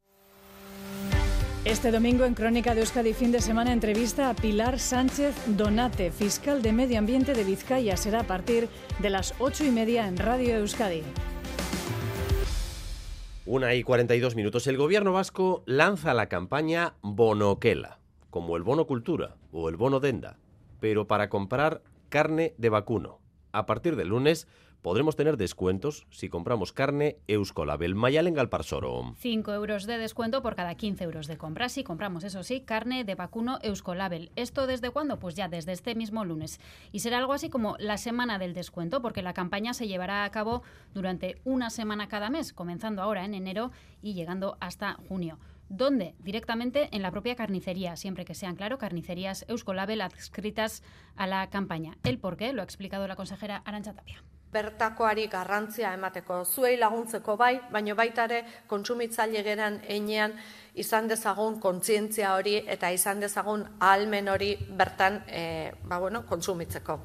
Este domingo en Crónica de Euskadi fin de semana entrevista a Pilar Sánchez Donate, fiscal de Medio Ambiente de Vizcaya. Será a partir de las ocho y media en Radio Euskadi. Una y 42 minutos. El gobierno vasco lanza la campaña Bonoquela, como el bono cultura o el bono denda, pero para comprar carne de vacuno. A partir del lunes podremos tener descuentos si compramos carne Euskolabel Mayalen Galparsoro. 5 euros de descuento por cada 15 euros de compra si compramos, eso sí, carne de vacuno Euskolabel. ¿Esto desde cuándo? Pues ya desde este mismo lunes. Y será algo así como la semana del descuento, porque la campaña se llevará a cabo durante una semana cada mes, comenzando ahora en enero y llegando hasta junio. ¿Dónde? Directamente en la propia carnicería, siempre que sean, claro, carnicerías Euskolabel adscritas a la campaña. El por qué lo ha explicado la consejera Arantxa Tapia. Bertakoari garrantzia emateko zuei laguntzeko bai, baino baita ere kontsumitzaile geran einean izan dezagun kontzientzia hori eta izan dezagun ahalmen hori bertan e, ba, bueno, kontsumitzeko.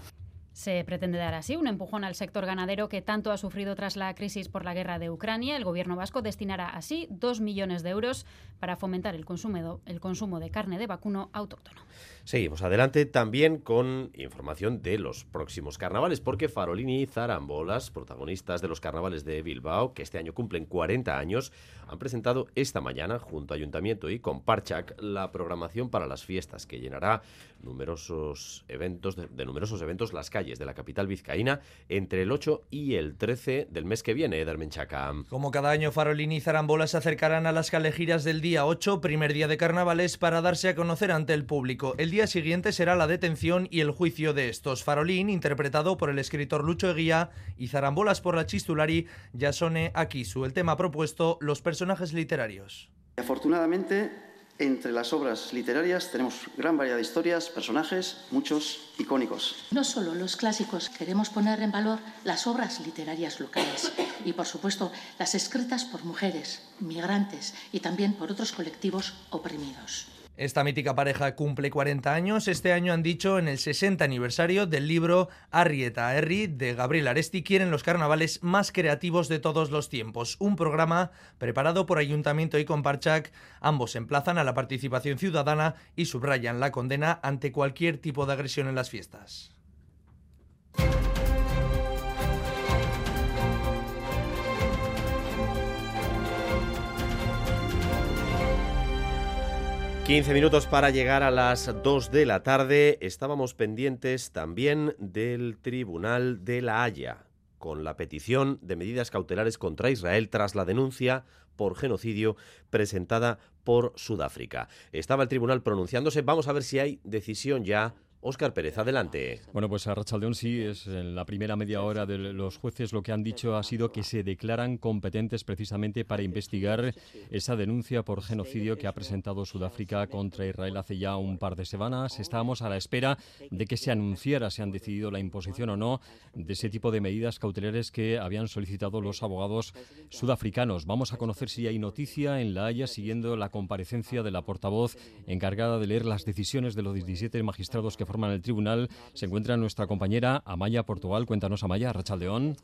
Se pretende dar así un empujón al sector ganadero que tanto ha sufrido tras la crisis por la guerra de Ucrania. El gobierno vasco destinará así dos millones de euros para fomentar el consumo, el consumo de carne de vacuno autóctono. Seguimos adelante también con información de los próximos carnavales, porque Farolini y Zarambolas, protagonistas de los carnavales de Bilbao, que este año cumplen 40 años, han presentado esta mañana, junto a Ayuntamiento y con Parchac, la programación para las fiestas, que llenará numerosos eventos, de, numerosos eventos las calles de la capital vizcaína entre el 8 y el 13 del mes que viene, Eder Menchaca. Como cada año, Farolini y Zarambolas se acercarán a las calejiras del día 8, primer día de carnavales, para darse a conocer ante el público. El día siguiente será la detención y el juicio de estos. Farolín, interpretado por el escritor Lucho Eguía, y Zarambolas por la chistulari Yasone Akisu. El tema propuesto, los personajes literarios. Afortunadamente, entre las obras literarias tenemos gran variedad de historias, personajes, muchos icónicos. No solo los clásicos, queremos poner en valor las obras literarias locales y, por supuesto, las escritas por mujeres, migrantes y también por otros colectivos oprimidos. Esta mítica pareja cumple 40 años. Este año han dicho en el 60 aniversario del libro Arrieta Herri de Gabriel Aresti quieren los carnavales más creativos de todos los tiempos. Un programa preparado por Ayuntamiento y Comparchac. Ambos emplazan a la participación ciudadana y subrayan la condena ante cualquier tipo de agresión en las fiestas. 15 minutos para llegar a las 2 de la tarde. Estábamos pendientes también del Tribunal de la Haya, con la petición de medidas cautelares contra Israel tras la denuncia por genocidio presentada por Sudáfrica. Estaba el tribunal pronunciándose. Vamos a ver si hay decisión ya Óscar Pérez, adelante. Bueno, pues a Rachaldeón sí, es en la primera media hora de los jueces lo que han dicho ha sido que se declaran competentes precisamente para investigar esa denuncia por genocidio que ha presentado Sudáfrica contra Israel hace ya un par de semanas. Estábamos a la espera de que se anunciara si han decidido la imposición o no de ese tipo de medidas cautelares que habían solicitado los abogados sudafricanos. Vamos a conocer si hay noticia en La Haya siguiendo la comparecencia de la portavoz encargada de leer las decisiones de los 17 magistrados que forman el tribunal se encuentra nuestra compañera Amaya Portugal. Cuéntanos, Amaya, Rachaldeón.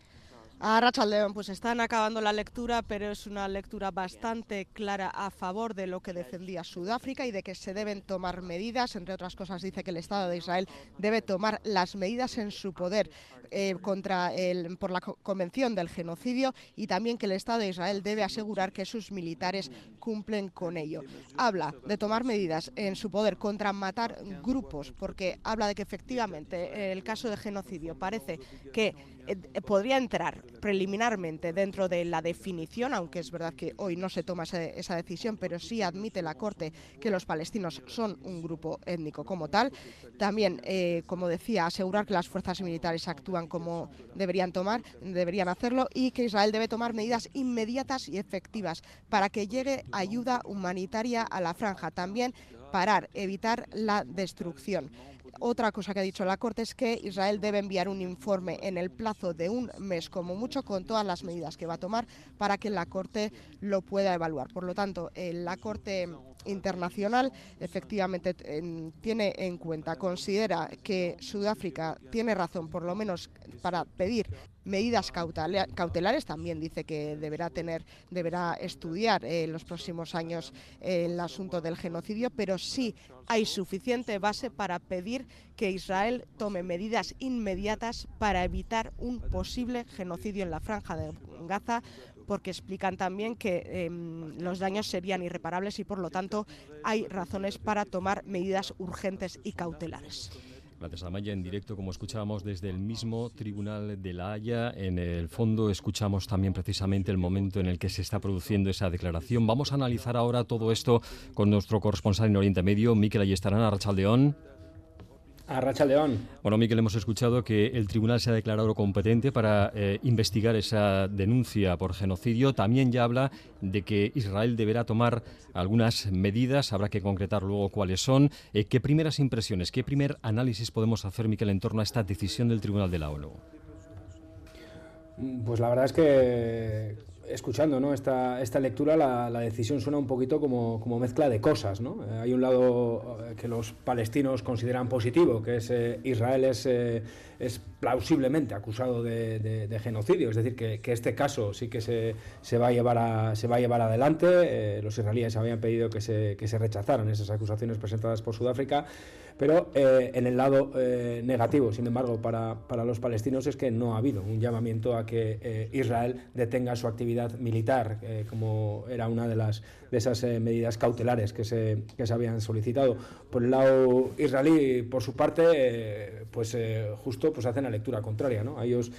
A Rachaldeón, pues están acabando la lectura, pero es una lectura bastante clara a favor de lo que defendía Sudáfrica y de que se deben tomar medidas. Entre otras cosas, dice que el Estado de Israel debe tomar las medidas en su poder eh, contra por la Convención del Genocidio y también que el Estado de Israel debe asegurar que sus militares cumplen con ello. Habla de tomar medidas en su poder contra matar grupos, porque habla de que efectivamente el caso de genocidio parece que eh, podría entrar preliminarmente dentro de la definición, aunque es verdad que hoy no se toma esa decisión, pero sí admite la Corte que los palestinos son un grupo étnico como tal. También, eh, como decía, asegurar que las fuerzas militares actúan como deberían tomar, deberían hacerlo y que Israel debe tomar medidas inmediatas y efectivas para que llegue ayuda humanitaria a la franja. También parar, evitar la destrucción. Otra cosa que ha dicho la Corte es que Israel debe enviar un informe en el plazo de un mes, como mucho, con todas las medidas que va a tomar para que la Corte lo pueda evaluar. Por lo tanto, eh, la Corte internacional efectivamente tiene en cuenta, considera que Sudáfrica tiene razón, por lo menos para pedir medidas cautelares. También dice que deberá tener, deberá estudiar en los próximos años el asunto del genocidio, pero sí hay suficiente base para pedir que Israel tome medidas inmediatas para evitar un posible genocidio en la franja de Gaza porque explican también que em, los daños serían irreparables y por lo tanto hay razones para tomar medidas urgentes y cautelares. Gracias, Amaya. En directo, como escuchábamos desde el mismo Tribunal de La Haya, en el fondo escuchamos también precisamente el momento en el que se está produciendo esa declaración. Vamos a analizar ahora todo esto con nuestro corresponsal en Oriente Medio, Miquel Ayestarán, Arrachaldeón. A Racha León. Bueno, Miquel, hemos escuchado que el tribunal se ha declarado competente para eh, investigar esa denuncia por genocidio. También ya habla de que Israel deberá tomar algunas medidas, habrá que concretar luego cuáles son. Eh, ¿Qué primeras impresiones, qué primer análisis podemos hacer, Miquel, en torno a esta decisión del Tribunal de la ONU? Pues la verdad es que escuchando ¿no? esta, esta lectura, la, decisión suena un poquito como, como mezcla de cosas. ¿no? Eh, hay un lado eh, que los palestinos consideran positivo, que es eh, Israel es, es plausiblemente acusado de, de, genocidio, es decir, que, que, este caso sí que se, se, va, a llevar a, se va a llevar adelante. Los israelíes habían pedido que se, que se rechazaran esas acusaciones presentadas por Sudáfrica. Pero eh, en el lado eh, negativo, sin embargo, para, para, los palestinos es que no ha habido un llamamiento a que eh, Israel detenga su actividad militar, como era una de, las, de esas medidas cautelares que se, que se habían solicitado. Por el lado israelí, por su parte, pues justo pues hacen la lectura contraria. ¿no? A ellos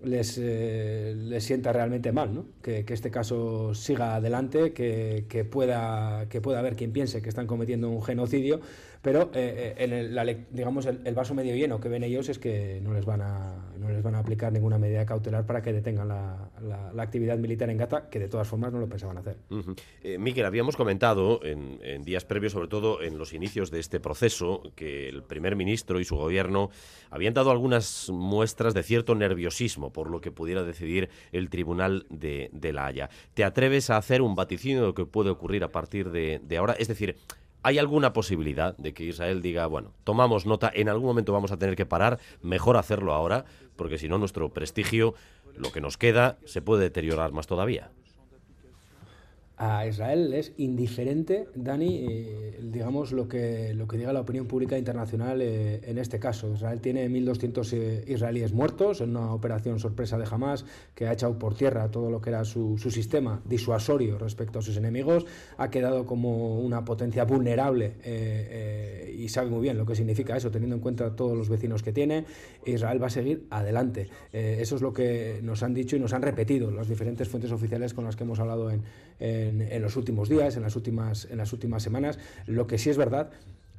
les, les sienta realmente mal, ¿no? que, que, este caso siga adelante, que, que, pueda, que pueda haber quien piense que están cometiendo un genocidio, pero eh, en el, digamos el, vaso medio lleno que ven ellos es que no les van a, no les van a aplicar ninguna medida cautelar para que detengan la, la, actividad militar en Gaza, que de todas formas no lo pensaban hacer. Uh eh, habíamos comentado en, días previos, sobre todo en los inicios de este proceso, que el primer ministro y su gobierno habían dado algunas muestras de cierto nerviosismo por lo que pudiera decidir el Tribunal de, La Haya. ¿Te atreves a hacer un vaticinio de lo que puede ocurrir a partir de ahora? Es decir, ¿Hay alguna posibilidad de que Israel diga, bueno, tomamos nota, en algún momento vamos a tener que parar, mejor hacerlo ahora, porque si no nuestro prestigio, lo que nos queda, se puede deteriorar más todavía? A Israel es indiferente, Dani, eh, digamos, lo que, lo que diga la opinión pública internacional eh, en este caso. Israel tiene 1.200 eh, israelíes muertos en una operación sorpresa de Hamas que ha echado por tierra todo lo que era su, su, sistema disuasorio respecto a sus enemigos. Ha quedado como una potencia vulnerable eh, y sabe muy bien lo que significa eso, teniendo en cuenta todos los vecinos que tiene. Israel va a seguir adelante. eso es lo que nos han dicho y nos han repetido las diferentes fuentes oficiales con las que hemos hablado en, en en, los últimos días, en las últimas, en las últimas semanas. Lo que sí es verdad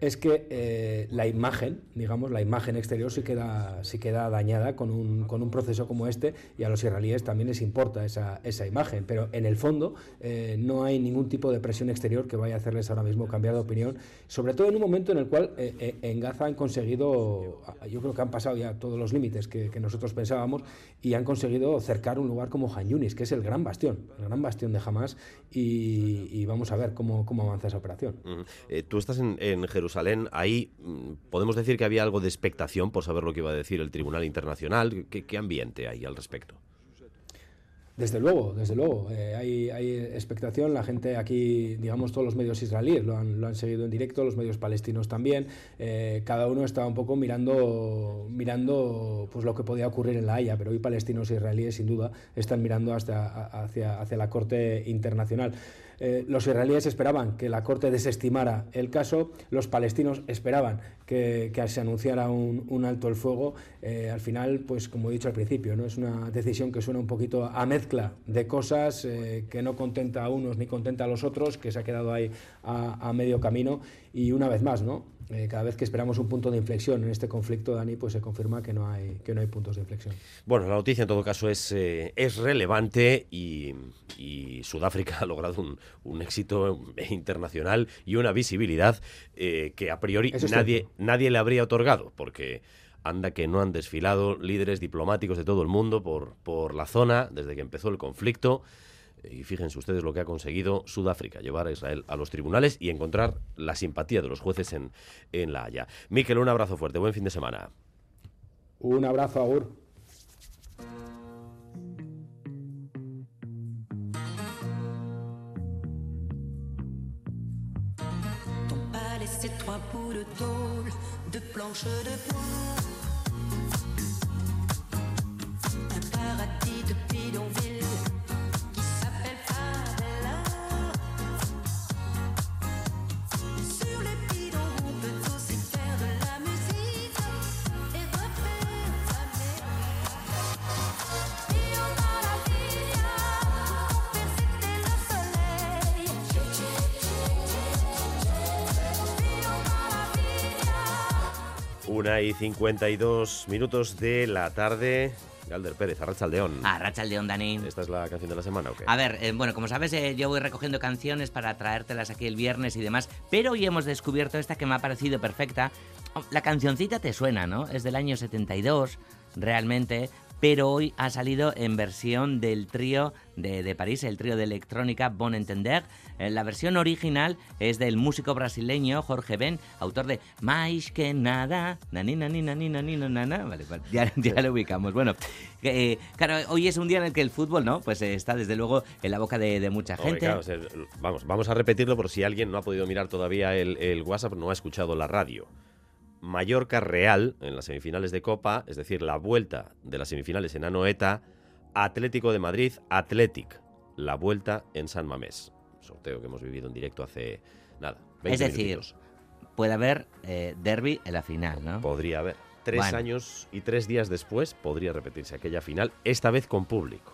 es que eh, la imagen, digamos, la imagen exterior sí queda, sí queda dañada con un, con un proceso como este y a los israelíes también les importa esa, esa imagen, pero en el fondo eh, no hay ningún tipo de presión exterior que vaya a hacerles ahora mismo cambiar de opinión, sobre todo en un momento en el cual eh, en Gaza han conseguido, yo creo que han pasado ya todos los límites que, nosotros pensábamos y han conseguido cercar un lugar como Han Yunis, que es el gran bastión, el gran bastión de Hamas y, vamos a ver cómo, cómo avanza esa operación. Tú estás en, en Jerusalén Jerusalén, ahí mm, podemos decir que había algo de expectación por saber lo que iba a decir el Tribunal Internacional. ¿Qué, ambiente hay al respecto? Desde luego, desde luego. Eh, hay, hay, expectación. La gente aquí, digamos, todos los medios israelíes lo han, lo han seguido en directo, los medios palestinos también. Eh, cada uno estaba un poco mirando, mirando pues, lo que podía ocurrir en La Haya, pero hoy palestinos e israelíes, sin duda, están mirando hasta, hacia, hacia la Corte Internacional. Eh, los israelíes esperaban que la Corte desestimara el caso, los palestinos esperaban que, se anunciara un, alto el fuego. Eh, al final, pues como he dicho al principio, no es una decisión que suena un poquito a mezcla de cosas eh, que no contenta a unos ni contenta a los otros, que se ha quedado ahí a medio camino y una vez más, ¿no? Eh, cada vez que esperamos un punto de inflexión en este conflicto, Dani, pues se confirma que no hay, que no hay puntos de inflexión. Bueno, la noticia en todo caso es, eh, es relevante y, y, Sudáfrica ha logrado un, un, éxito internacional y una visibilidad eh, que a priori nadie, nadie le habría otorgado, porque anda que no han desfilado líderes diplomáticos de todo el mundo por, por la zona desde que empezó el conflicto. Y fíjense ustedes lo que ha conseguido Sudáfrica, llevar a Israel a los tribunales y encontrar la simpatía de los jueces en, en La Haya. Miquel, un abrazo fuerte, buen fin de semana. Un abrazo, Agur. C'est trois bouts de tôle, de planches de bois. Un paradis de bidonville Una y 52 minutos de la tarde. Galder Pérez, Arrachaldeón. Arrachaldeón, Dani. ¿Esta es la canción de la semana o qué? A ver, eh, bueno, como sabes, eh, yo voy recogiendo canciones para traértelas aquí el viernes y demás, pero hoy hemos descubierto esta que me ha parecido perfecta. La cancioncita te suena, ¿no? Es del año 72, realmente, pero hoy ha salido en versión del trío de, de París, el trío de electrónica Bon Entender. Eh, La versión original es del músico brasileño Jorge Ben, autor de Mais que nada, nani nani nani nani nana. Vale, vale, ya, ya lo ubicamos. Bueno, eh, claro, hoy es un día en el que el fútbol, ¿no? Pues eh, está desde luego en la boca de, de mucha gente. claro, o sea, vamos, vamos a repetirlo por si alguien no ha podido mirar todavía el, el WhatsApp, no ha escuchado la radio. Mallorca Real en las semifinales de Copa, es decir, la vuelta de las semifinales en Anoeta, Atlético de Madrid, Athletic, la vuelta en San Mamés. Sorteo que hemos vivido en directo hace nada. 20 Es decir, minutitos. puede haber eh, derby en la final, ¿no? Podría haber. Tres Bueno. años y tres días después podría repetirse aquella final, esta vez con público.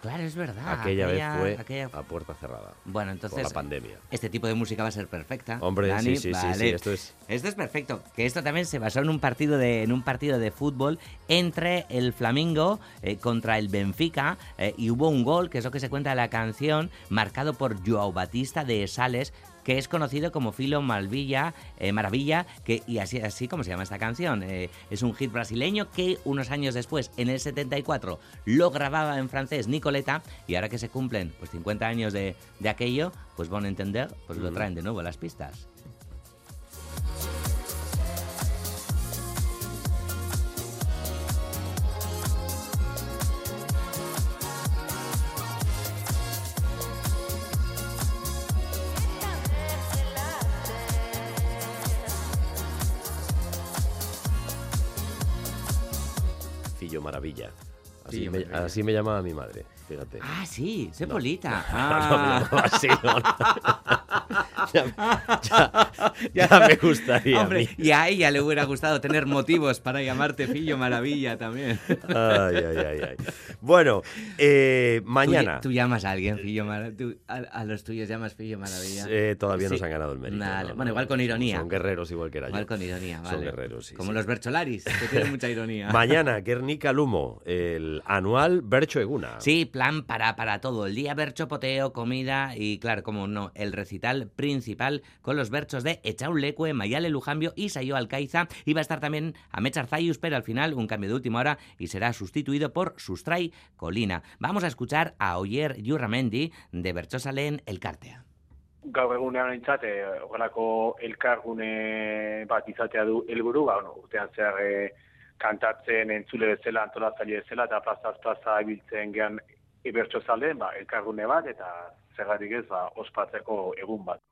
Claro, es verdad. aquella, vez fue aquella- a puerta cerrada. Bueno, entonces. Por la pandemia. Este tipo de música va a ser perfecta. Hombre, Dani, sí, sí, sí, sí, esto es- Esto es perfecto. Que esto también se basó en un partido de, en un partido de fútbol entre el Flamingo eh, contra el Benfica eh, y hubo un gol, que es lo que se cuenta en la canción, marcado por Joao Batista de Sales que es conocido como Filo Malvilla, eh, Maravilla, que, y así, así como se llama esta canción. Eh, es un hit brasileño que unos años después, en el 74, lo grababa en francés Nicoleta, y ahora que se cumplen pues 50 años de, de aquello, pues van a entender, pues lo traen de nuevo a las pistas. Así, me, así llamaba mi madre, fíjate. Ah, sí, sé Polita. No, llamaba así, no, no. ya, ya me gustaría Hombre, y a ella le hubiera gustado tener motivos para llamarte Fillo Maravilla también. Ay, ay, ay, ay. Bueno, eh, mañana. ¿Tú, tú llamas a alguien Fillo Maravilla? A, a los tuyos llamas Fillo Maravilla? Eh, todavía Sí. se han ganado el mérito. No, Bueno, no, igual con ironía. Son guerreros igual que era Igual yo. con ironía, vale. Son guerreros, sí. Como sí. los Bercholaris, que tienen mucha ironía. Mañana, Guernica Lumo, el anual Bercho Eguna. Sí, plan para, para todo. El día bercho, poteo, comida y, claro, como no, el recital principal con los berchos de Echaulecue, Mayale Lujambio y Sayo Alcaiza. Iba a estar también Amechar Zayus, pero al final un cambio de última hora y será sustituido por Sustray Colina. Vamos a escuchar a Oyer Yurramendi de Berchosalen El Cartea. gaur egunean aintzat, e, horrelako elkargune bat izatea du helburu, ba, bueno, urtean zehar e, kantatzen entzule bezala, antolatzaile bezala, eta plazaz plaza ibiltzen gehan ibertso zaldeen, ba, elkargune bat, eta zergatik ez, ba, ospatzeko egun bat.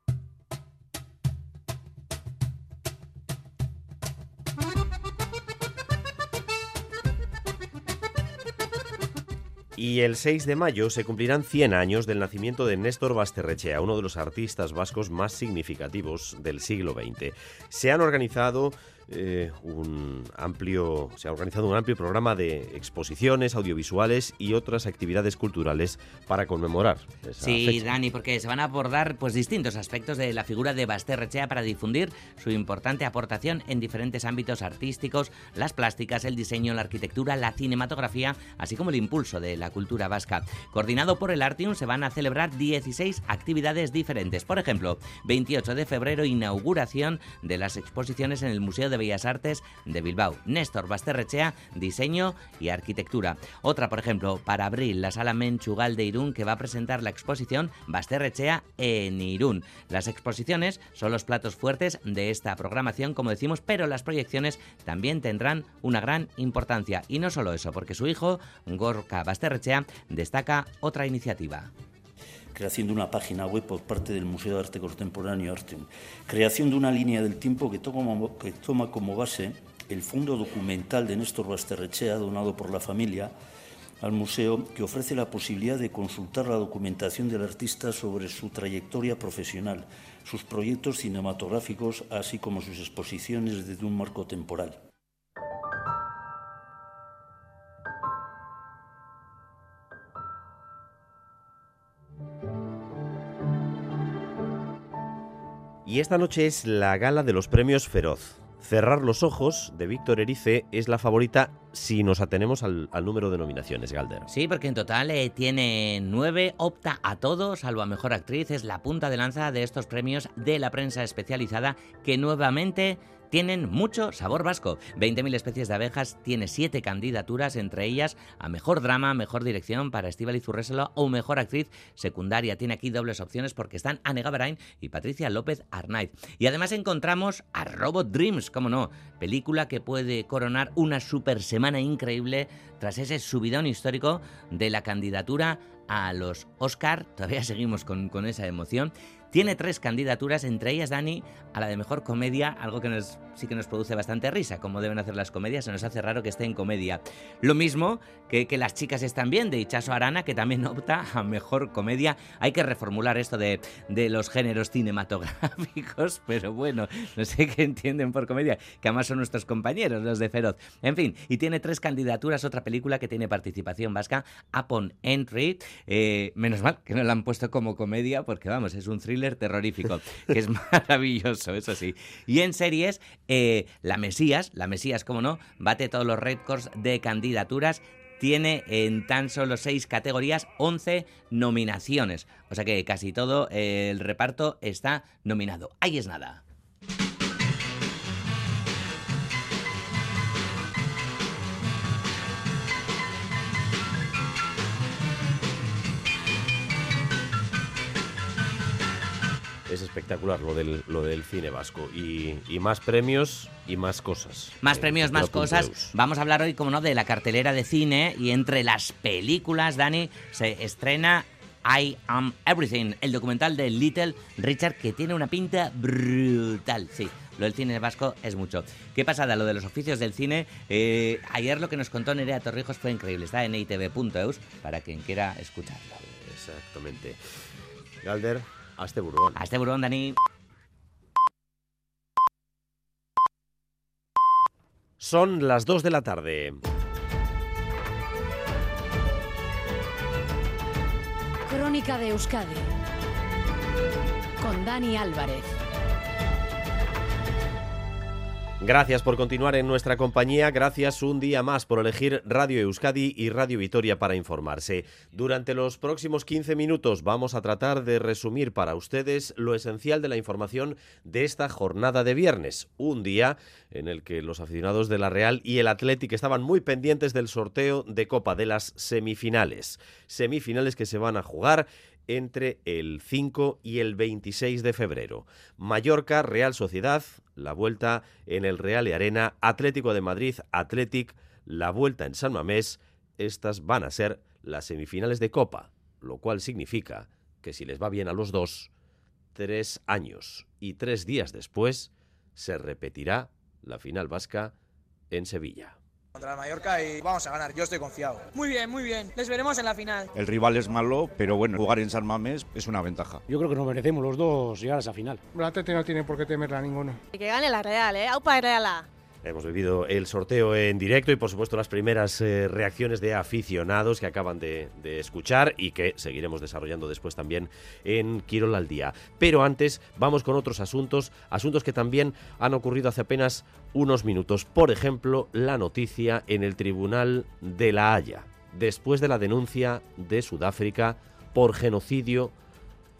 Y el 6 de mayo se cumplirán 100 años del nacimiento de Néstor Basterrechea, uno de los artistas vascos más significativos del siglo XX. Se han organizado eh, un amplio, se ha organizado un amplio programa de exposiciones audiovisuales y otras actividades culturales para conmemorar esa Sí, fecha. Dani, porque se van a abordar pues distintos aspectos de la figura de Basterrechea para difundir su importante aportación en diferentes ámbitos artísticos, las plásticas, el diseño, la arquitectura, la cinematografía, así como el impulso de la cultura vasca. Coordinado por el Artium se van a celebrar 16 actividades diferentes. Por ejemplo, 28 de febrero inauguración de las exposiciones en el Museo de Bellas Artes de Bilbao. Néstor Basterrechea, diseño y arquitectura. Otra, por ejemplo, para abril, la sala Menchugal de Irún que va a presentar la exposición Basterrechea en Irún. Las exposiciones son los platos fuertes de esta programación, como decimos, pero las proyecciones también tendrán una gran importancia. Y no solo eso, porque su hijo, Gorka Basterrechea, destaca otra iniciativa. Creación de una página web por parte del Museo de Arte Contemporáneo Artium, creación de una línea del tiempo que toma, que toma como base el fondo documental de Néstor Basterrechea, donado por la familia al museo, que ofrece la posibilidad de consultar la documentación del artista sobre su trayectoria profesional, sus proyectos cinematográficos, así como sus exposiciones desde un marco temporal. Y esta noche es la gala de los premios Feroz. Cerrar los ojos de Víctor Erice es la favorita si nos atenemos al, número de nominaciones, Galder. Sí, porque en total eh, tiene nueve, opta a todos, salvo a Mejor Actriz, es la punta de lanza de estos premios de la prensa especializada que nuevamente tienen mucho sabor vasco. 20.000 especies de abejas, tiene siete candidaturas, entre ellas a mejor drama, mejor dirección para Estíbaliz Urrésola o mejor actriz secundaria. Tiene aquí dobles opciones porque están Anne Gabarain y Patricia López Arnaiz. Y además encontramos a Robot Dreams, cómo no, película que puede coronar una super semana increíble tras ese subidón histórico de la candidatura a los Oscar. Todavía seguimos con esa emoción. Tiene tres candidaturas, entre ellas Dani a la de mejor comedia, algo que nos, sí que nos produce bastante risa, como deben hacer las comedias, se nos hace raro que esté en comedia. Lo mismo que, que las chicas están bien, de Ichazo Arana, que también opta a mejor comedia. Hay que reformular esto de, de los géneros cinematográficos, pero bueno, no sé qué entienden por comedia, que además son nuestros compañeros, los de Feroz. En fin, y tiene tres candidaturas, otra película que tiene participación vasca, Upon Entry. Eh, menos mal que no la han puesto como comedia, porque vamos, es un thriller terrorífico, que es maravilloso, eso sí. Y en series, eh, La Mesías, La Mesías, como no, bate todos los récords de candidaturas tiene en tan solo seis categorías 11 nominaciones. O sea que casi todo el reparto está nominado. Ahí es nada. Es espectacular lo del, lo del cine vasco. Y, y más premios y más cosas. Más Eh, premios, más cosas. Vamos a hablar hoy, como no, de la cartelera de cine y entre las películas, Dani, se estrena I Am Everything, el documental de Little Richard que tiene una pinta brutal. Sí, lo del cine vasco es mucho. ¿Qué pasada? Lo de los oficios del cine. Eh, ayer lo que nos contó Nerea Torrijos fue increíble. Está en itv.eus para quien quiera escucharlo. Exactamente. Galder, hazte burrón. Hazte burrón, Dani. Son las 2 de la tarde. Crónica de Euskadi con Dani Álvarez. Gracias por continuar en nuestra compañía, gracias un día más por elegir Radio Euskadi y Radio Vitoria para informarse. Durante los próximos 15 minutos vamos a tratar de resumir para ustedes lo esencial de la información de esta jornada de viernes, un día en el que los aficionados de la Real y el Athletic estaban muy pendientes del sorteo de Copa de las semifinales, semifinales que se van a jugar entre el 5 y el 26 de febrero. Mallorca, Real Sociedad, la vuelta en el Real Arena, Atlético de Madrid, Athletic, la vuelta en San Mamés. Estas van a ser las semifinales de Copa, lo cual significa que si les va bien a los dos, tres años y tres días después se repetirá la final vasca en Sevilla. Contra el Mallorca y vamos a ganar, yo estoy confiado. Muy bien, muy bien. Les veremos en la final. El rival es malo, pero bueno, jugar en San Mamés es una ventaja. Yo creo que nos merecemos los dos llegar a esa final. Atleti no tiene por qué temerla a ninguno. Que gane la Real, ¿eh? ¡Aupa Reala! Hemos vivido el sorteo en directo y por supuesto las primeras eh, reacciones de aficionados que acaban de, de escuchar y que seguiremos desarrollando después también en Quirol al día. Pero antes vamos con otros asuntos, asuntos que también han ocurrido hace apenas unos minutos. Por ejemplo, la noticia en el Tribunal de La Haya, después de la denuncia de Sudáfrica por genocidio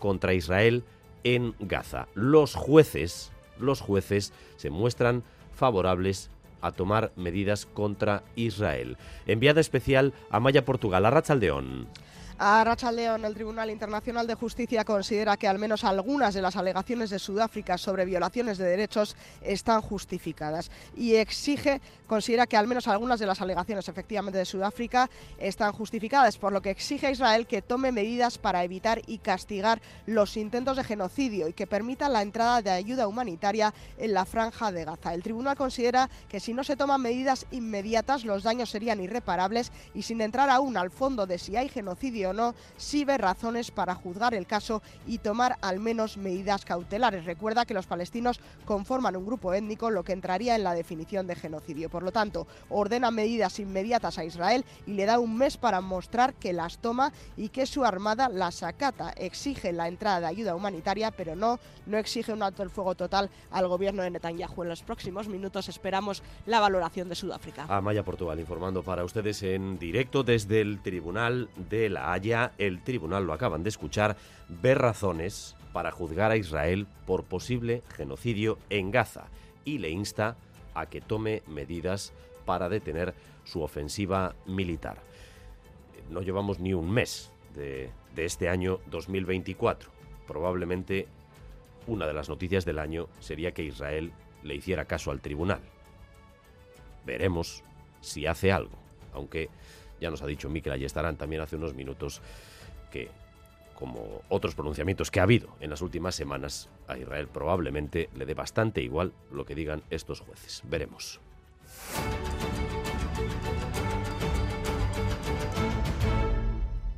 contra Israel en Gaza. Los jueces, los jueces se muestran favorables a tomar medidas contra Israel. Enviada especial a Maya Portugal, a Rachaldeón. A Rachaldeón, el Tribunal Internacional de Justicia considera que al menos algunas de las alegaciones de Sudáfrica sobre violaciones de derechos están justificadas y exige, considera que al menos algunas de las alegaciones efectivamente de Sudáfrica están justificadas, por lo que exige a Israel que tome medidas para evitar y castigar los intentos de genocidio y que permita la entrada de ayuda humanitaria en la franja de Gaza. El tribunal considera que si no se toman medidas inmediatas los daños serían irreparables y sin entrar aún al fondo de si hay genocidio o no, sí ve razones para juzgar el caso y tomar al menos medidas cautelares. Recuerda que los palestinos conforman un grupo étnico, lo que entraría en la definición de genocidio. Por lo tanto, ordena medidas inmediatas a Israel y le da un mes para mostrar que las toma y que su armada las acata. Exige la entrada de ayuda humanitaria, pero no, no exige un alto el fuego total al gobierno de Netanyahu. En los próximos minutos esperamos la valoración de Sudáfrica. A Maya Portugal informando para ustedes en directo desde el Tribunal de La Haya. El tribunal, lo acaban de escuchar, ve razones para juzgar a Israel por posible genocidio en Gaza y le insta a que tome medidas para detener su ofensiva militar. No llevamos ni un mes de, de este año 2024. Probablemente una de las noticias del año sería que Israel le hiciera caso al tribunal. Veremos si hace algo, aunque ya nos ha dicho Mikel Ayestarán también hace unos minutos que, como otros pronunciamientos que ha habido en las últimas semanas, a Israel probablemente le dé bastante igual lo que digan estos jueces. Veremos.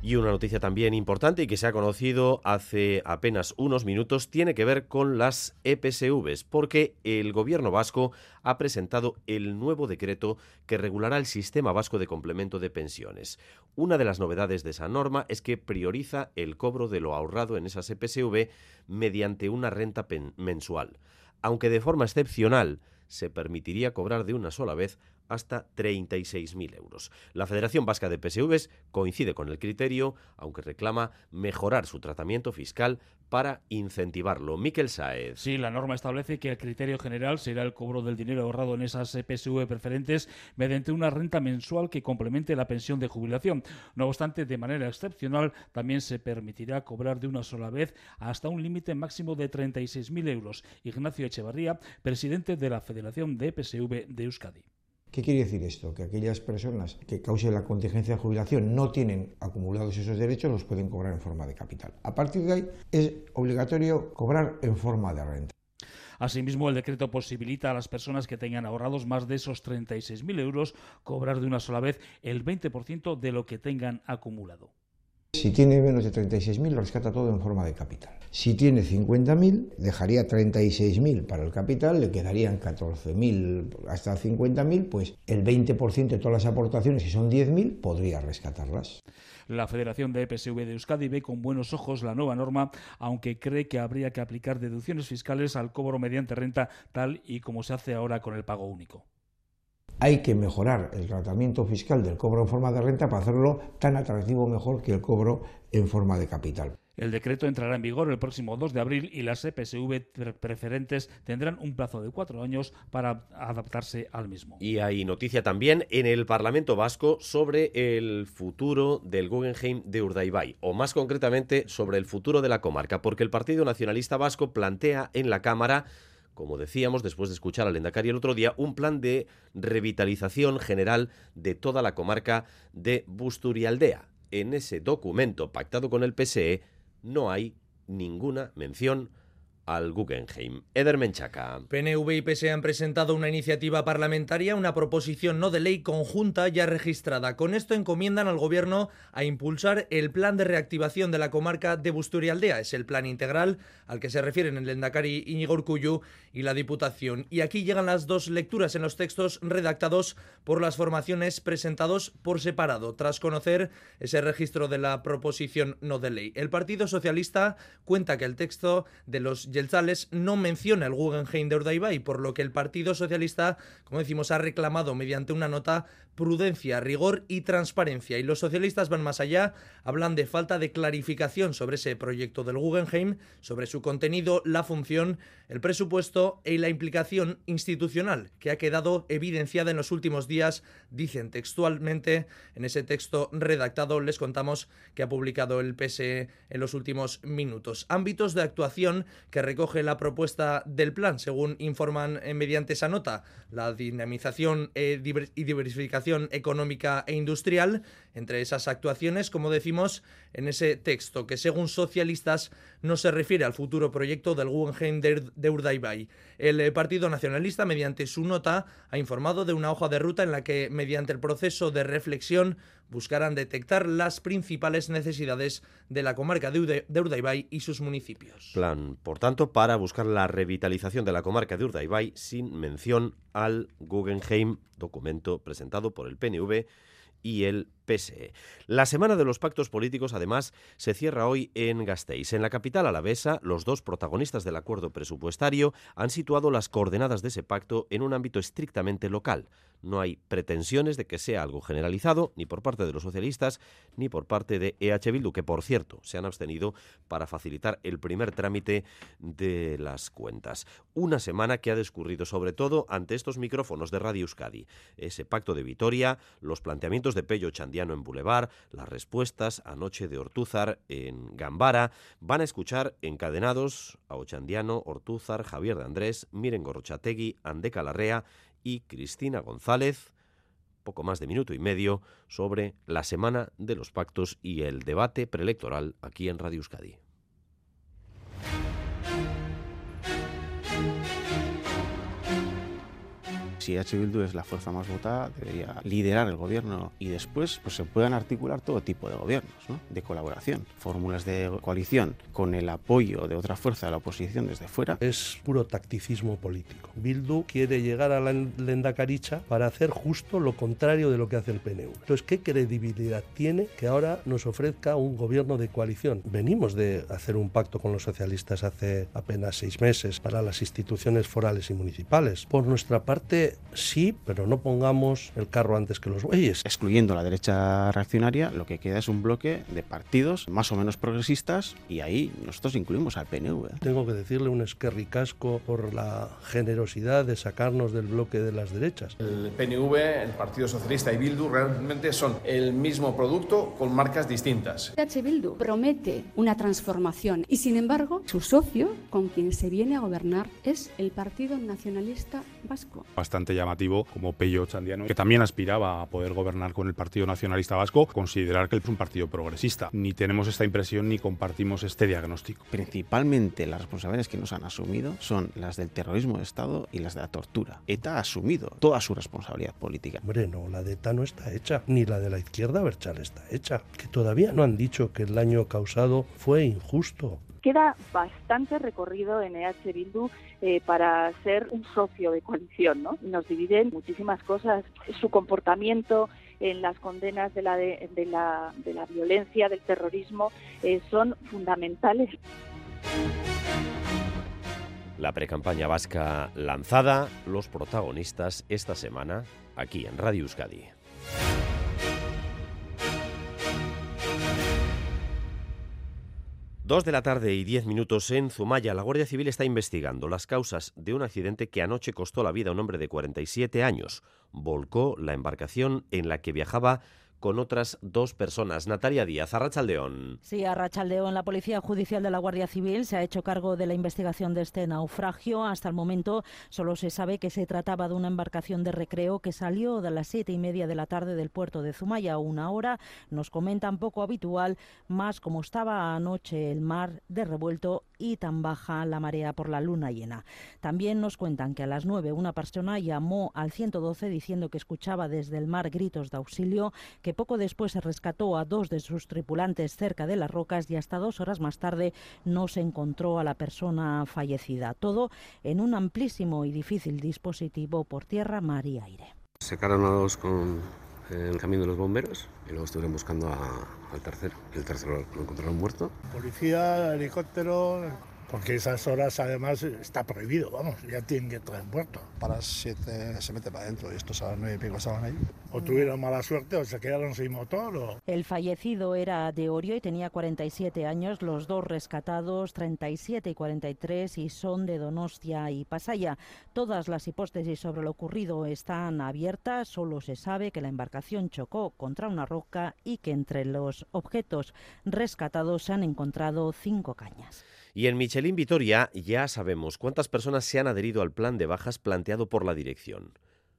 Y una noticia también importante y que se ha conocido hace apenas unos minutos tiene que ver con las EPSVs, porque el gobierno vasco ha presentado el nuevo decreto que regulará el sistema vasco de complemento de pensiones. Una de las novedades de esa norma es que prioriza el cobro de lo ahorrado en esas EPSV mediante una renta mensual, aunque de forma excepcional se permitiría cobrar de una sola vez hasta 36.000 euros. La Federación Vasca de PSVs coincide con el criterio, aunque reclama mejorar su tratamiento fiscal para incentivarlo. Miquel Saez. Sí, la norma establece que el criterio general será el cobro del dinero ahorrado en esas PSV preferentes mediante una renta mensual que complemente la pensión de jubilación. No obstante, de manera excepcional, también se permitirá cobrar de una sola vez hasta un límite máximo de 36.000 euros. Ignacio Echevarría, presidente de la Federación de PSV de Euskadi. ¿Qué quiere decir esto? Que aquellas personas que causen la contingencia de jubilación no tienen acumulados esos derechos, los pueden cobrar en forma de capital. A partir de ahí es obligatorio cobrar en forma de renta. Asimismo, el decreto posibilita a las personas que tengan ahorrados más de esos 36.000 euros cobrar de una sola vez el 20% de lo que tengan acumulado. Si tiene menos de 36.000, lo rescata todo en forma de capital. Si tiene 50.000, dejaría 36.000 para el capital, le quedarían 14.000 hasta 50.000, pues el 20% de todas las aportaciones, si son 10.000, podría rescatarlas. La Federación de EPSV de Euskadi ve con buenos ojos la nueva norma, aunque cree que habría que aplicar deducciones fiscales al cobro mediante renta, tal y como se hace ahora con el pago único hay que mejorar el tratamiento fiscal del cobro en forma de renta para hacerlo tan atractivo mejor que el cobro en forma de capital. El decreto entrará en vigor el próximo 2 de abril y las EPSV preferentes tendrán un plazo de cuatro años para adaptarse al mismo. Y hay noticia también en el Parlamento Vasco sobre el futuro del Guggenheim de Urdaibai, o más concretamente sobre el futuro de la comarca, porque el Partido Nacionalista Vasco plantea en la Cámara como decíamos, después de escuchar al Endacari el otro día, un plan de revitalización general de toda la comarca de Busturialdea. En ese documento pactado con el PSE no hay ninguna mención al Guggenheim. Eder Menchaca. PNV y PSE han presentado una iniciativa parlamentaria, una proposición no de ley conjunta ya registrada. Con esto encomiendan al Gobierno a impulsar el plan de reactivación de la comarca de Busturialdea. Es el plan integral al que se refieren el Endacari Íñigo Urcuyu y la Diputación. Y aquí llegan las dos lecturas en los textos redactados por las formaciones presentados por separado, tras conocer ese registro de la proposición no de ley. El Partido Socialista cuenta que el texto de los Yelzales no menciona el Guggenheim de Urdaibai, por lo que el Partido Socialista, como decimos, ha reclamado mediante una nota prudencia, rigor y transparencia. Y los socialistas van más allá, hablan de falta de clarificación sobre ese proyecto del Guggenheim, sobre su contenido, la función, el presupuesto y la implicación institucional que ha quedado evidenciada en los últimos días, dicen textualmente en ese texto redactado, les contamos que ha publicado el PSE en los últimos minutos. Ámbitos de actuación que recoge la propuesta del plan, según informan eh, mediante esa nota, la dinamización eh, y diversificación económica e industrial. Entre esas actuaciones, como decimos en ese texto, que según socialistas no se refiere al futuro proyecto del Guggenheim de Urdaibai. El eh, Partido Nacionalista, mediante su nota, ha informado de una hoja de ruta en la que, mediante el proceso de reflexión, buscarán detectar las principales necesidades de la comarca de Urdaibai y sus municipios. Plan, por tanto, para buscar la revitalización de la comarca de Urdaibai sin mención al Guggenheim, documento presentado por el PNV y el PSE. La semana de los pactos políticos, además, se cierra hoy en Gasteiz. En la capital alavesa, los dos protagonistas del acuerdo presupuestario han situado las coordenadas de ese pacto en un ámbito estrictamente local. No hay pretensiones de que sea algo generalizado, ni por parte de los socialistas, ni por parte de EH Bildu, que por cierto se han abstenido para facilitar el primer trámite de las cuentas. Una semana que ha discurrido sobre todo ante estos micrófonos de Radio Euskadi. Ese pacto de Vitoria, los planteamientos de Pello Chandiano en Boulevard, las respuestas anoche de Ortúzar en Gambara. Van a escuchar encadenados a Ochandiano, Ortúzar, Javier de Andrés, Miren Gorrochategui, Andeca Larrea y Cristina González, poco más de minuto y medio, sobre la semana de los pactos y el debate preelectoral aquí en Radio Euskadi. Si H. Bildu es la fuerza más votada, debería liderar el gobierno y después pues, se puedan articular todo tipo de gobiernos, ¿no? de colaboración, fórmulas de coalición con el apoyo de otra fuerza de la oposición desde fuera. Es puro tacticismo político. Bildu quiere llegar a la lendacaricha para hacer justo lo contrario de lo que hace el PNV. Entonces, ¿qué credibilidad tiene que ahora nos ofrezca un gobierno de coalición? Venimos de hacer un pacto con los socialistas hace apenas seis meses para las instituciones forales y municipales. Por nuestra parte, sí, pero no pongamos el carro antes que los bueyes. Excluyendo la derecha reaccionaria, lo que queda es un bloque de partidos más o menos progresistas y ahí nosotros incluimos al PNV. Tengo que decirle un esquerricasco por la generosidad de sacarnos del bloque de las derechas. El PNV, el Partido Socialista y Bildu realmente son el mismo producto con marcas distintas. H. Bildu promete una transformación y sin embargo su socio con quien se viene a gobernar es el Partido Nacionalista Vasco. Bastante llamativo como Pello Chandiano, que también aspiraba a poder gobernar con el Partido Nacionalista Vasco, considerar que es un partido progresista. Ni tenemos esta impresión ni compartimos este diagnóstico. Principalmente las responsabilidades que nos han asumido son las del terrorismo de Estado y las de la tortura. ETA ha asumido toda su responsabilidad política. Hombre, no, la de ETA no está hecha, ni la de la izquierda Berchal está hecha. Que todavía no han dicho que el daño causado fue injusto. Queda bastante recorrido en EH Bildu para ser un socio de coalición, ¿no? Nos dividen muchísimas cosas, su comportamiento en las condenas de la, de la, de la violencia, del terrorismo, eh, son fundamentales. La precampaña vasca lanzada, los protagonistas esta semana aquí en Radio Euskadi. Dos de la tarde y diez minutos en Zumaya. La Guardia Civil está investigando las causas de un accidente que anoche costó la vida a un hombre de 47 años. Volcó la embarcación en la que viajaba con otras dos personas. Natalia Díaz, Arrachaldeón. Sí, Arrachaldeón, la Policía Judicial de la Guardia Civil se ha hecho cargo de la investigación de este naufragio. Hasta el momento solo se sabe que se trataba de una embarcación de recreo que salió de las siete y media de la tarde del puerto de Zumaya, una hora, nos comentan poco habitual, más como estaba anoche el mar de revuelto y tan baja la marea por la luna llena. También nos cuentan que a las nueve una persona llamó al 112 diciendo que escuchaba desde el mar gritos de auxilio, que poco después se rescató a dos de sus tripulantes cerca de las rocas y hasta dos horas más tarde no se encontró a la persona fallecida. Todo en un amplísimo y difícil dispositivo por tierra, mar y aire. Sacaron a dos con el camión de los bomberos y luego estuvieron buscando a, al tercero. El tercero lo encontraron muerto. Policía, helicóptero, porque esas horas además está prohibido, vamos, ya tienen que estar en puerto. Para las 7 se mete para adentro y estos a las 9 y pico estaban ahí. O tuvieron mala suerte o se quedaron sin motor. O... El fallecido era de Orio y tenía 47 años, los dos rescatados 37 y 43 y son de Donostia y Pasaya. Todas las hipótesis sobre lo ocurrido están abiertas, solo se sabe que la embarcación chocó contra una roca y que entre los objetos rescatados se han encontrado cinco cañas. Y en Michelin Vitoria ya sabemos cuántas personas se han adherido al plan de bajas planteado por la dirección.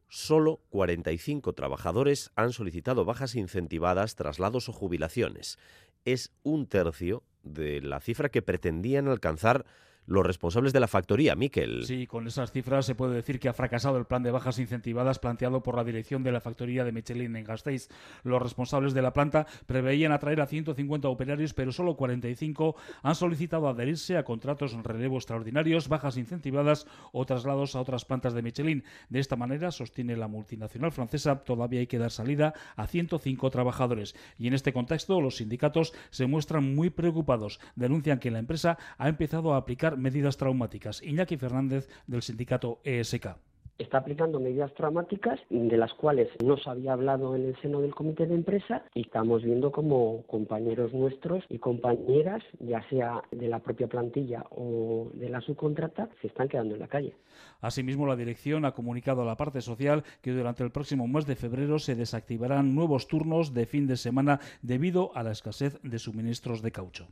Solo 45 trabajadores han solicitado bajas incentivadas, traslados o jubilaciones. Es un tercio de la cifra que pretendían alcanzar los responsables de la factoría, Miquel. Sí, con esas cifras se puede decir que ha fracasado el plan de bajas incentivadas planteado por la dirección de la factoría de Michelin en Gasteiz. Los responsables de la planta preveían atraer a 150 operarios, pero solo 45 han solicitado adherirse a contratos en relevo extraordinarios, bajas incentivadas o traslados a otras plantas de Michelin. De esta manera, sostiene la multinacional francesa, todavía hay que dar salida a 105 trabajadores. Y en este contexto, los sindicatos se muestran muy preocupados. Denuncian que la empresa ha empezado a aplicar medidas traumáticas. Iñaki Fernández del sindicato ESK está aplicando medidas traumáticas de las cuales no se había hablado en el seno del comité de empresa y estamos viendo como compañeros nuestros y compañeras, ya sea de la propia plantilla o de la subcontrata, se están quedando en la calle. Asimismo, la dirección ha comunicado a la parte social que durante el próximo mes de febrero se desactivarán nuevos turnos de fin de semana debido a la escasez de suministros de caucho.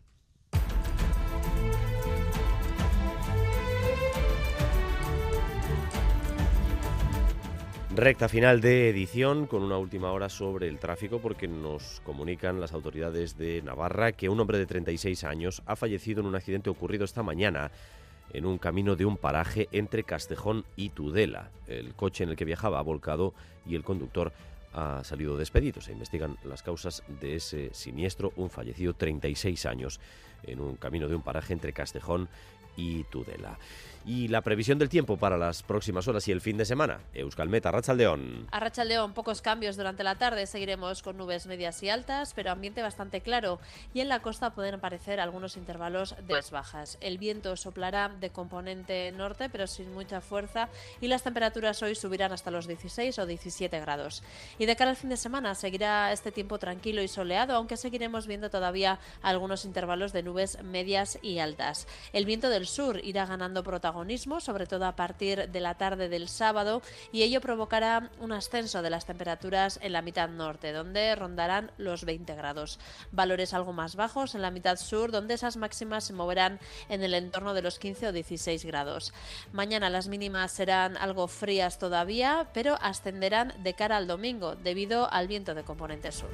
Recta final de edición con una última hora sobre el tráfico porque nos comunican las autoridades de Navarra que un hombre de 36 años ha fallecido en un accidente ocurrido esta mañana en un camino de un paraje entre Castejón y Tudela. El coche en el que viajaba ha volcado y el conductor ha salido despedido. Se investigan las causas de ese siniestro, un fallecido 36 años en un camino de un paraje entre Castejón y Tudela. Y la previsión del tiempo para las próximas horas y el fin de semana. Euskalmeta, Rachaldeón. A Rachaldeón, pocos cambios durante la tarde. Seguiremos con nubes medias y altas, pero ambiente bastante claro. Y en la costa pueden aparecer algunos intervalos de bajas. El viento soplará de componente norte, pero sin mucha fuerza. Y las temperaturas hoy subirán hasta los 16 o 17 grados. Y de cara al fin de semana seguirá este tiempo tranquilo y soleado, aunque seguiremos viendo todavía algunos intervalos de nubes medias y altas. El viento del sur irá ganando protagonismo sobre todo a partir de la tarde del sábado, y ello provocará un ascenso de las temperaturas en la mitad norte, donde rondarán los 20 grados. Valores algo más bajos en la mitad sur, donde esas máximas se moverán en el entorno de los 15 o 16 grados. Mañana las mínimas serán algo frías todavía, pero ascenderán de cara al domingo debido al viento de componente sur.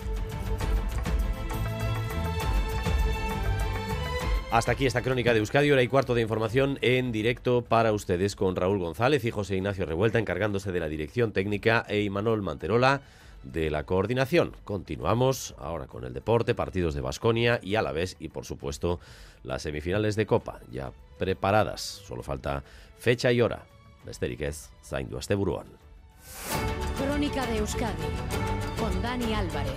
Hasta aquí esta crónica de Euskadi, hora y cuarto de información en directo para ustedes con Raúl González y José Ignacio Revuelta encargándose de la dirección técnica e Imanol Manterola de la coordinación. Continuamos ahora con el deporte, partidos de Basconia y Alavés y por supuesto las semifinales de Copa ya preparadas. Solo falta fecha y hora. Besterik ez, zaindu este buruan. Crónica de Euskadi con Dani Álvarez.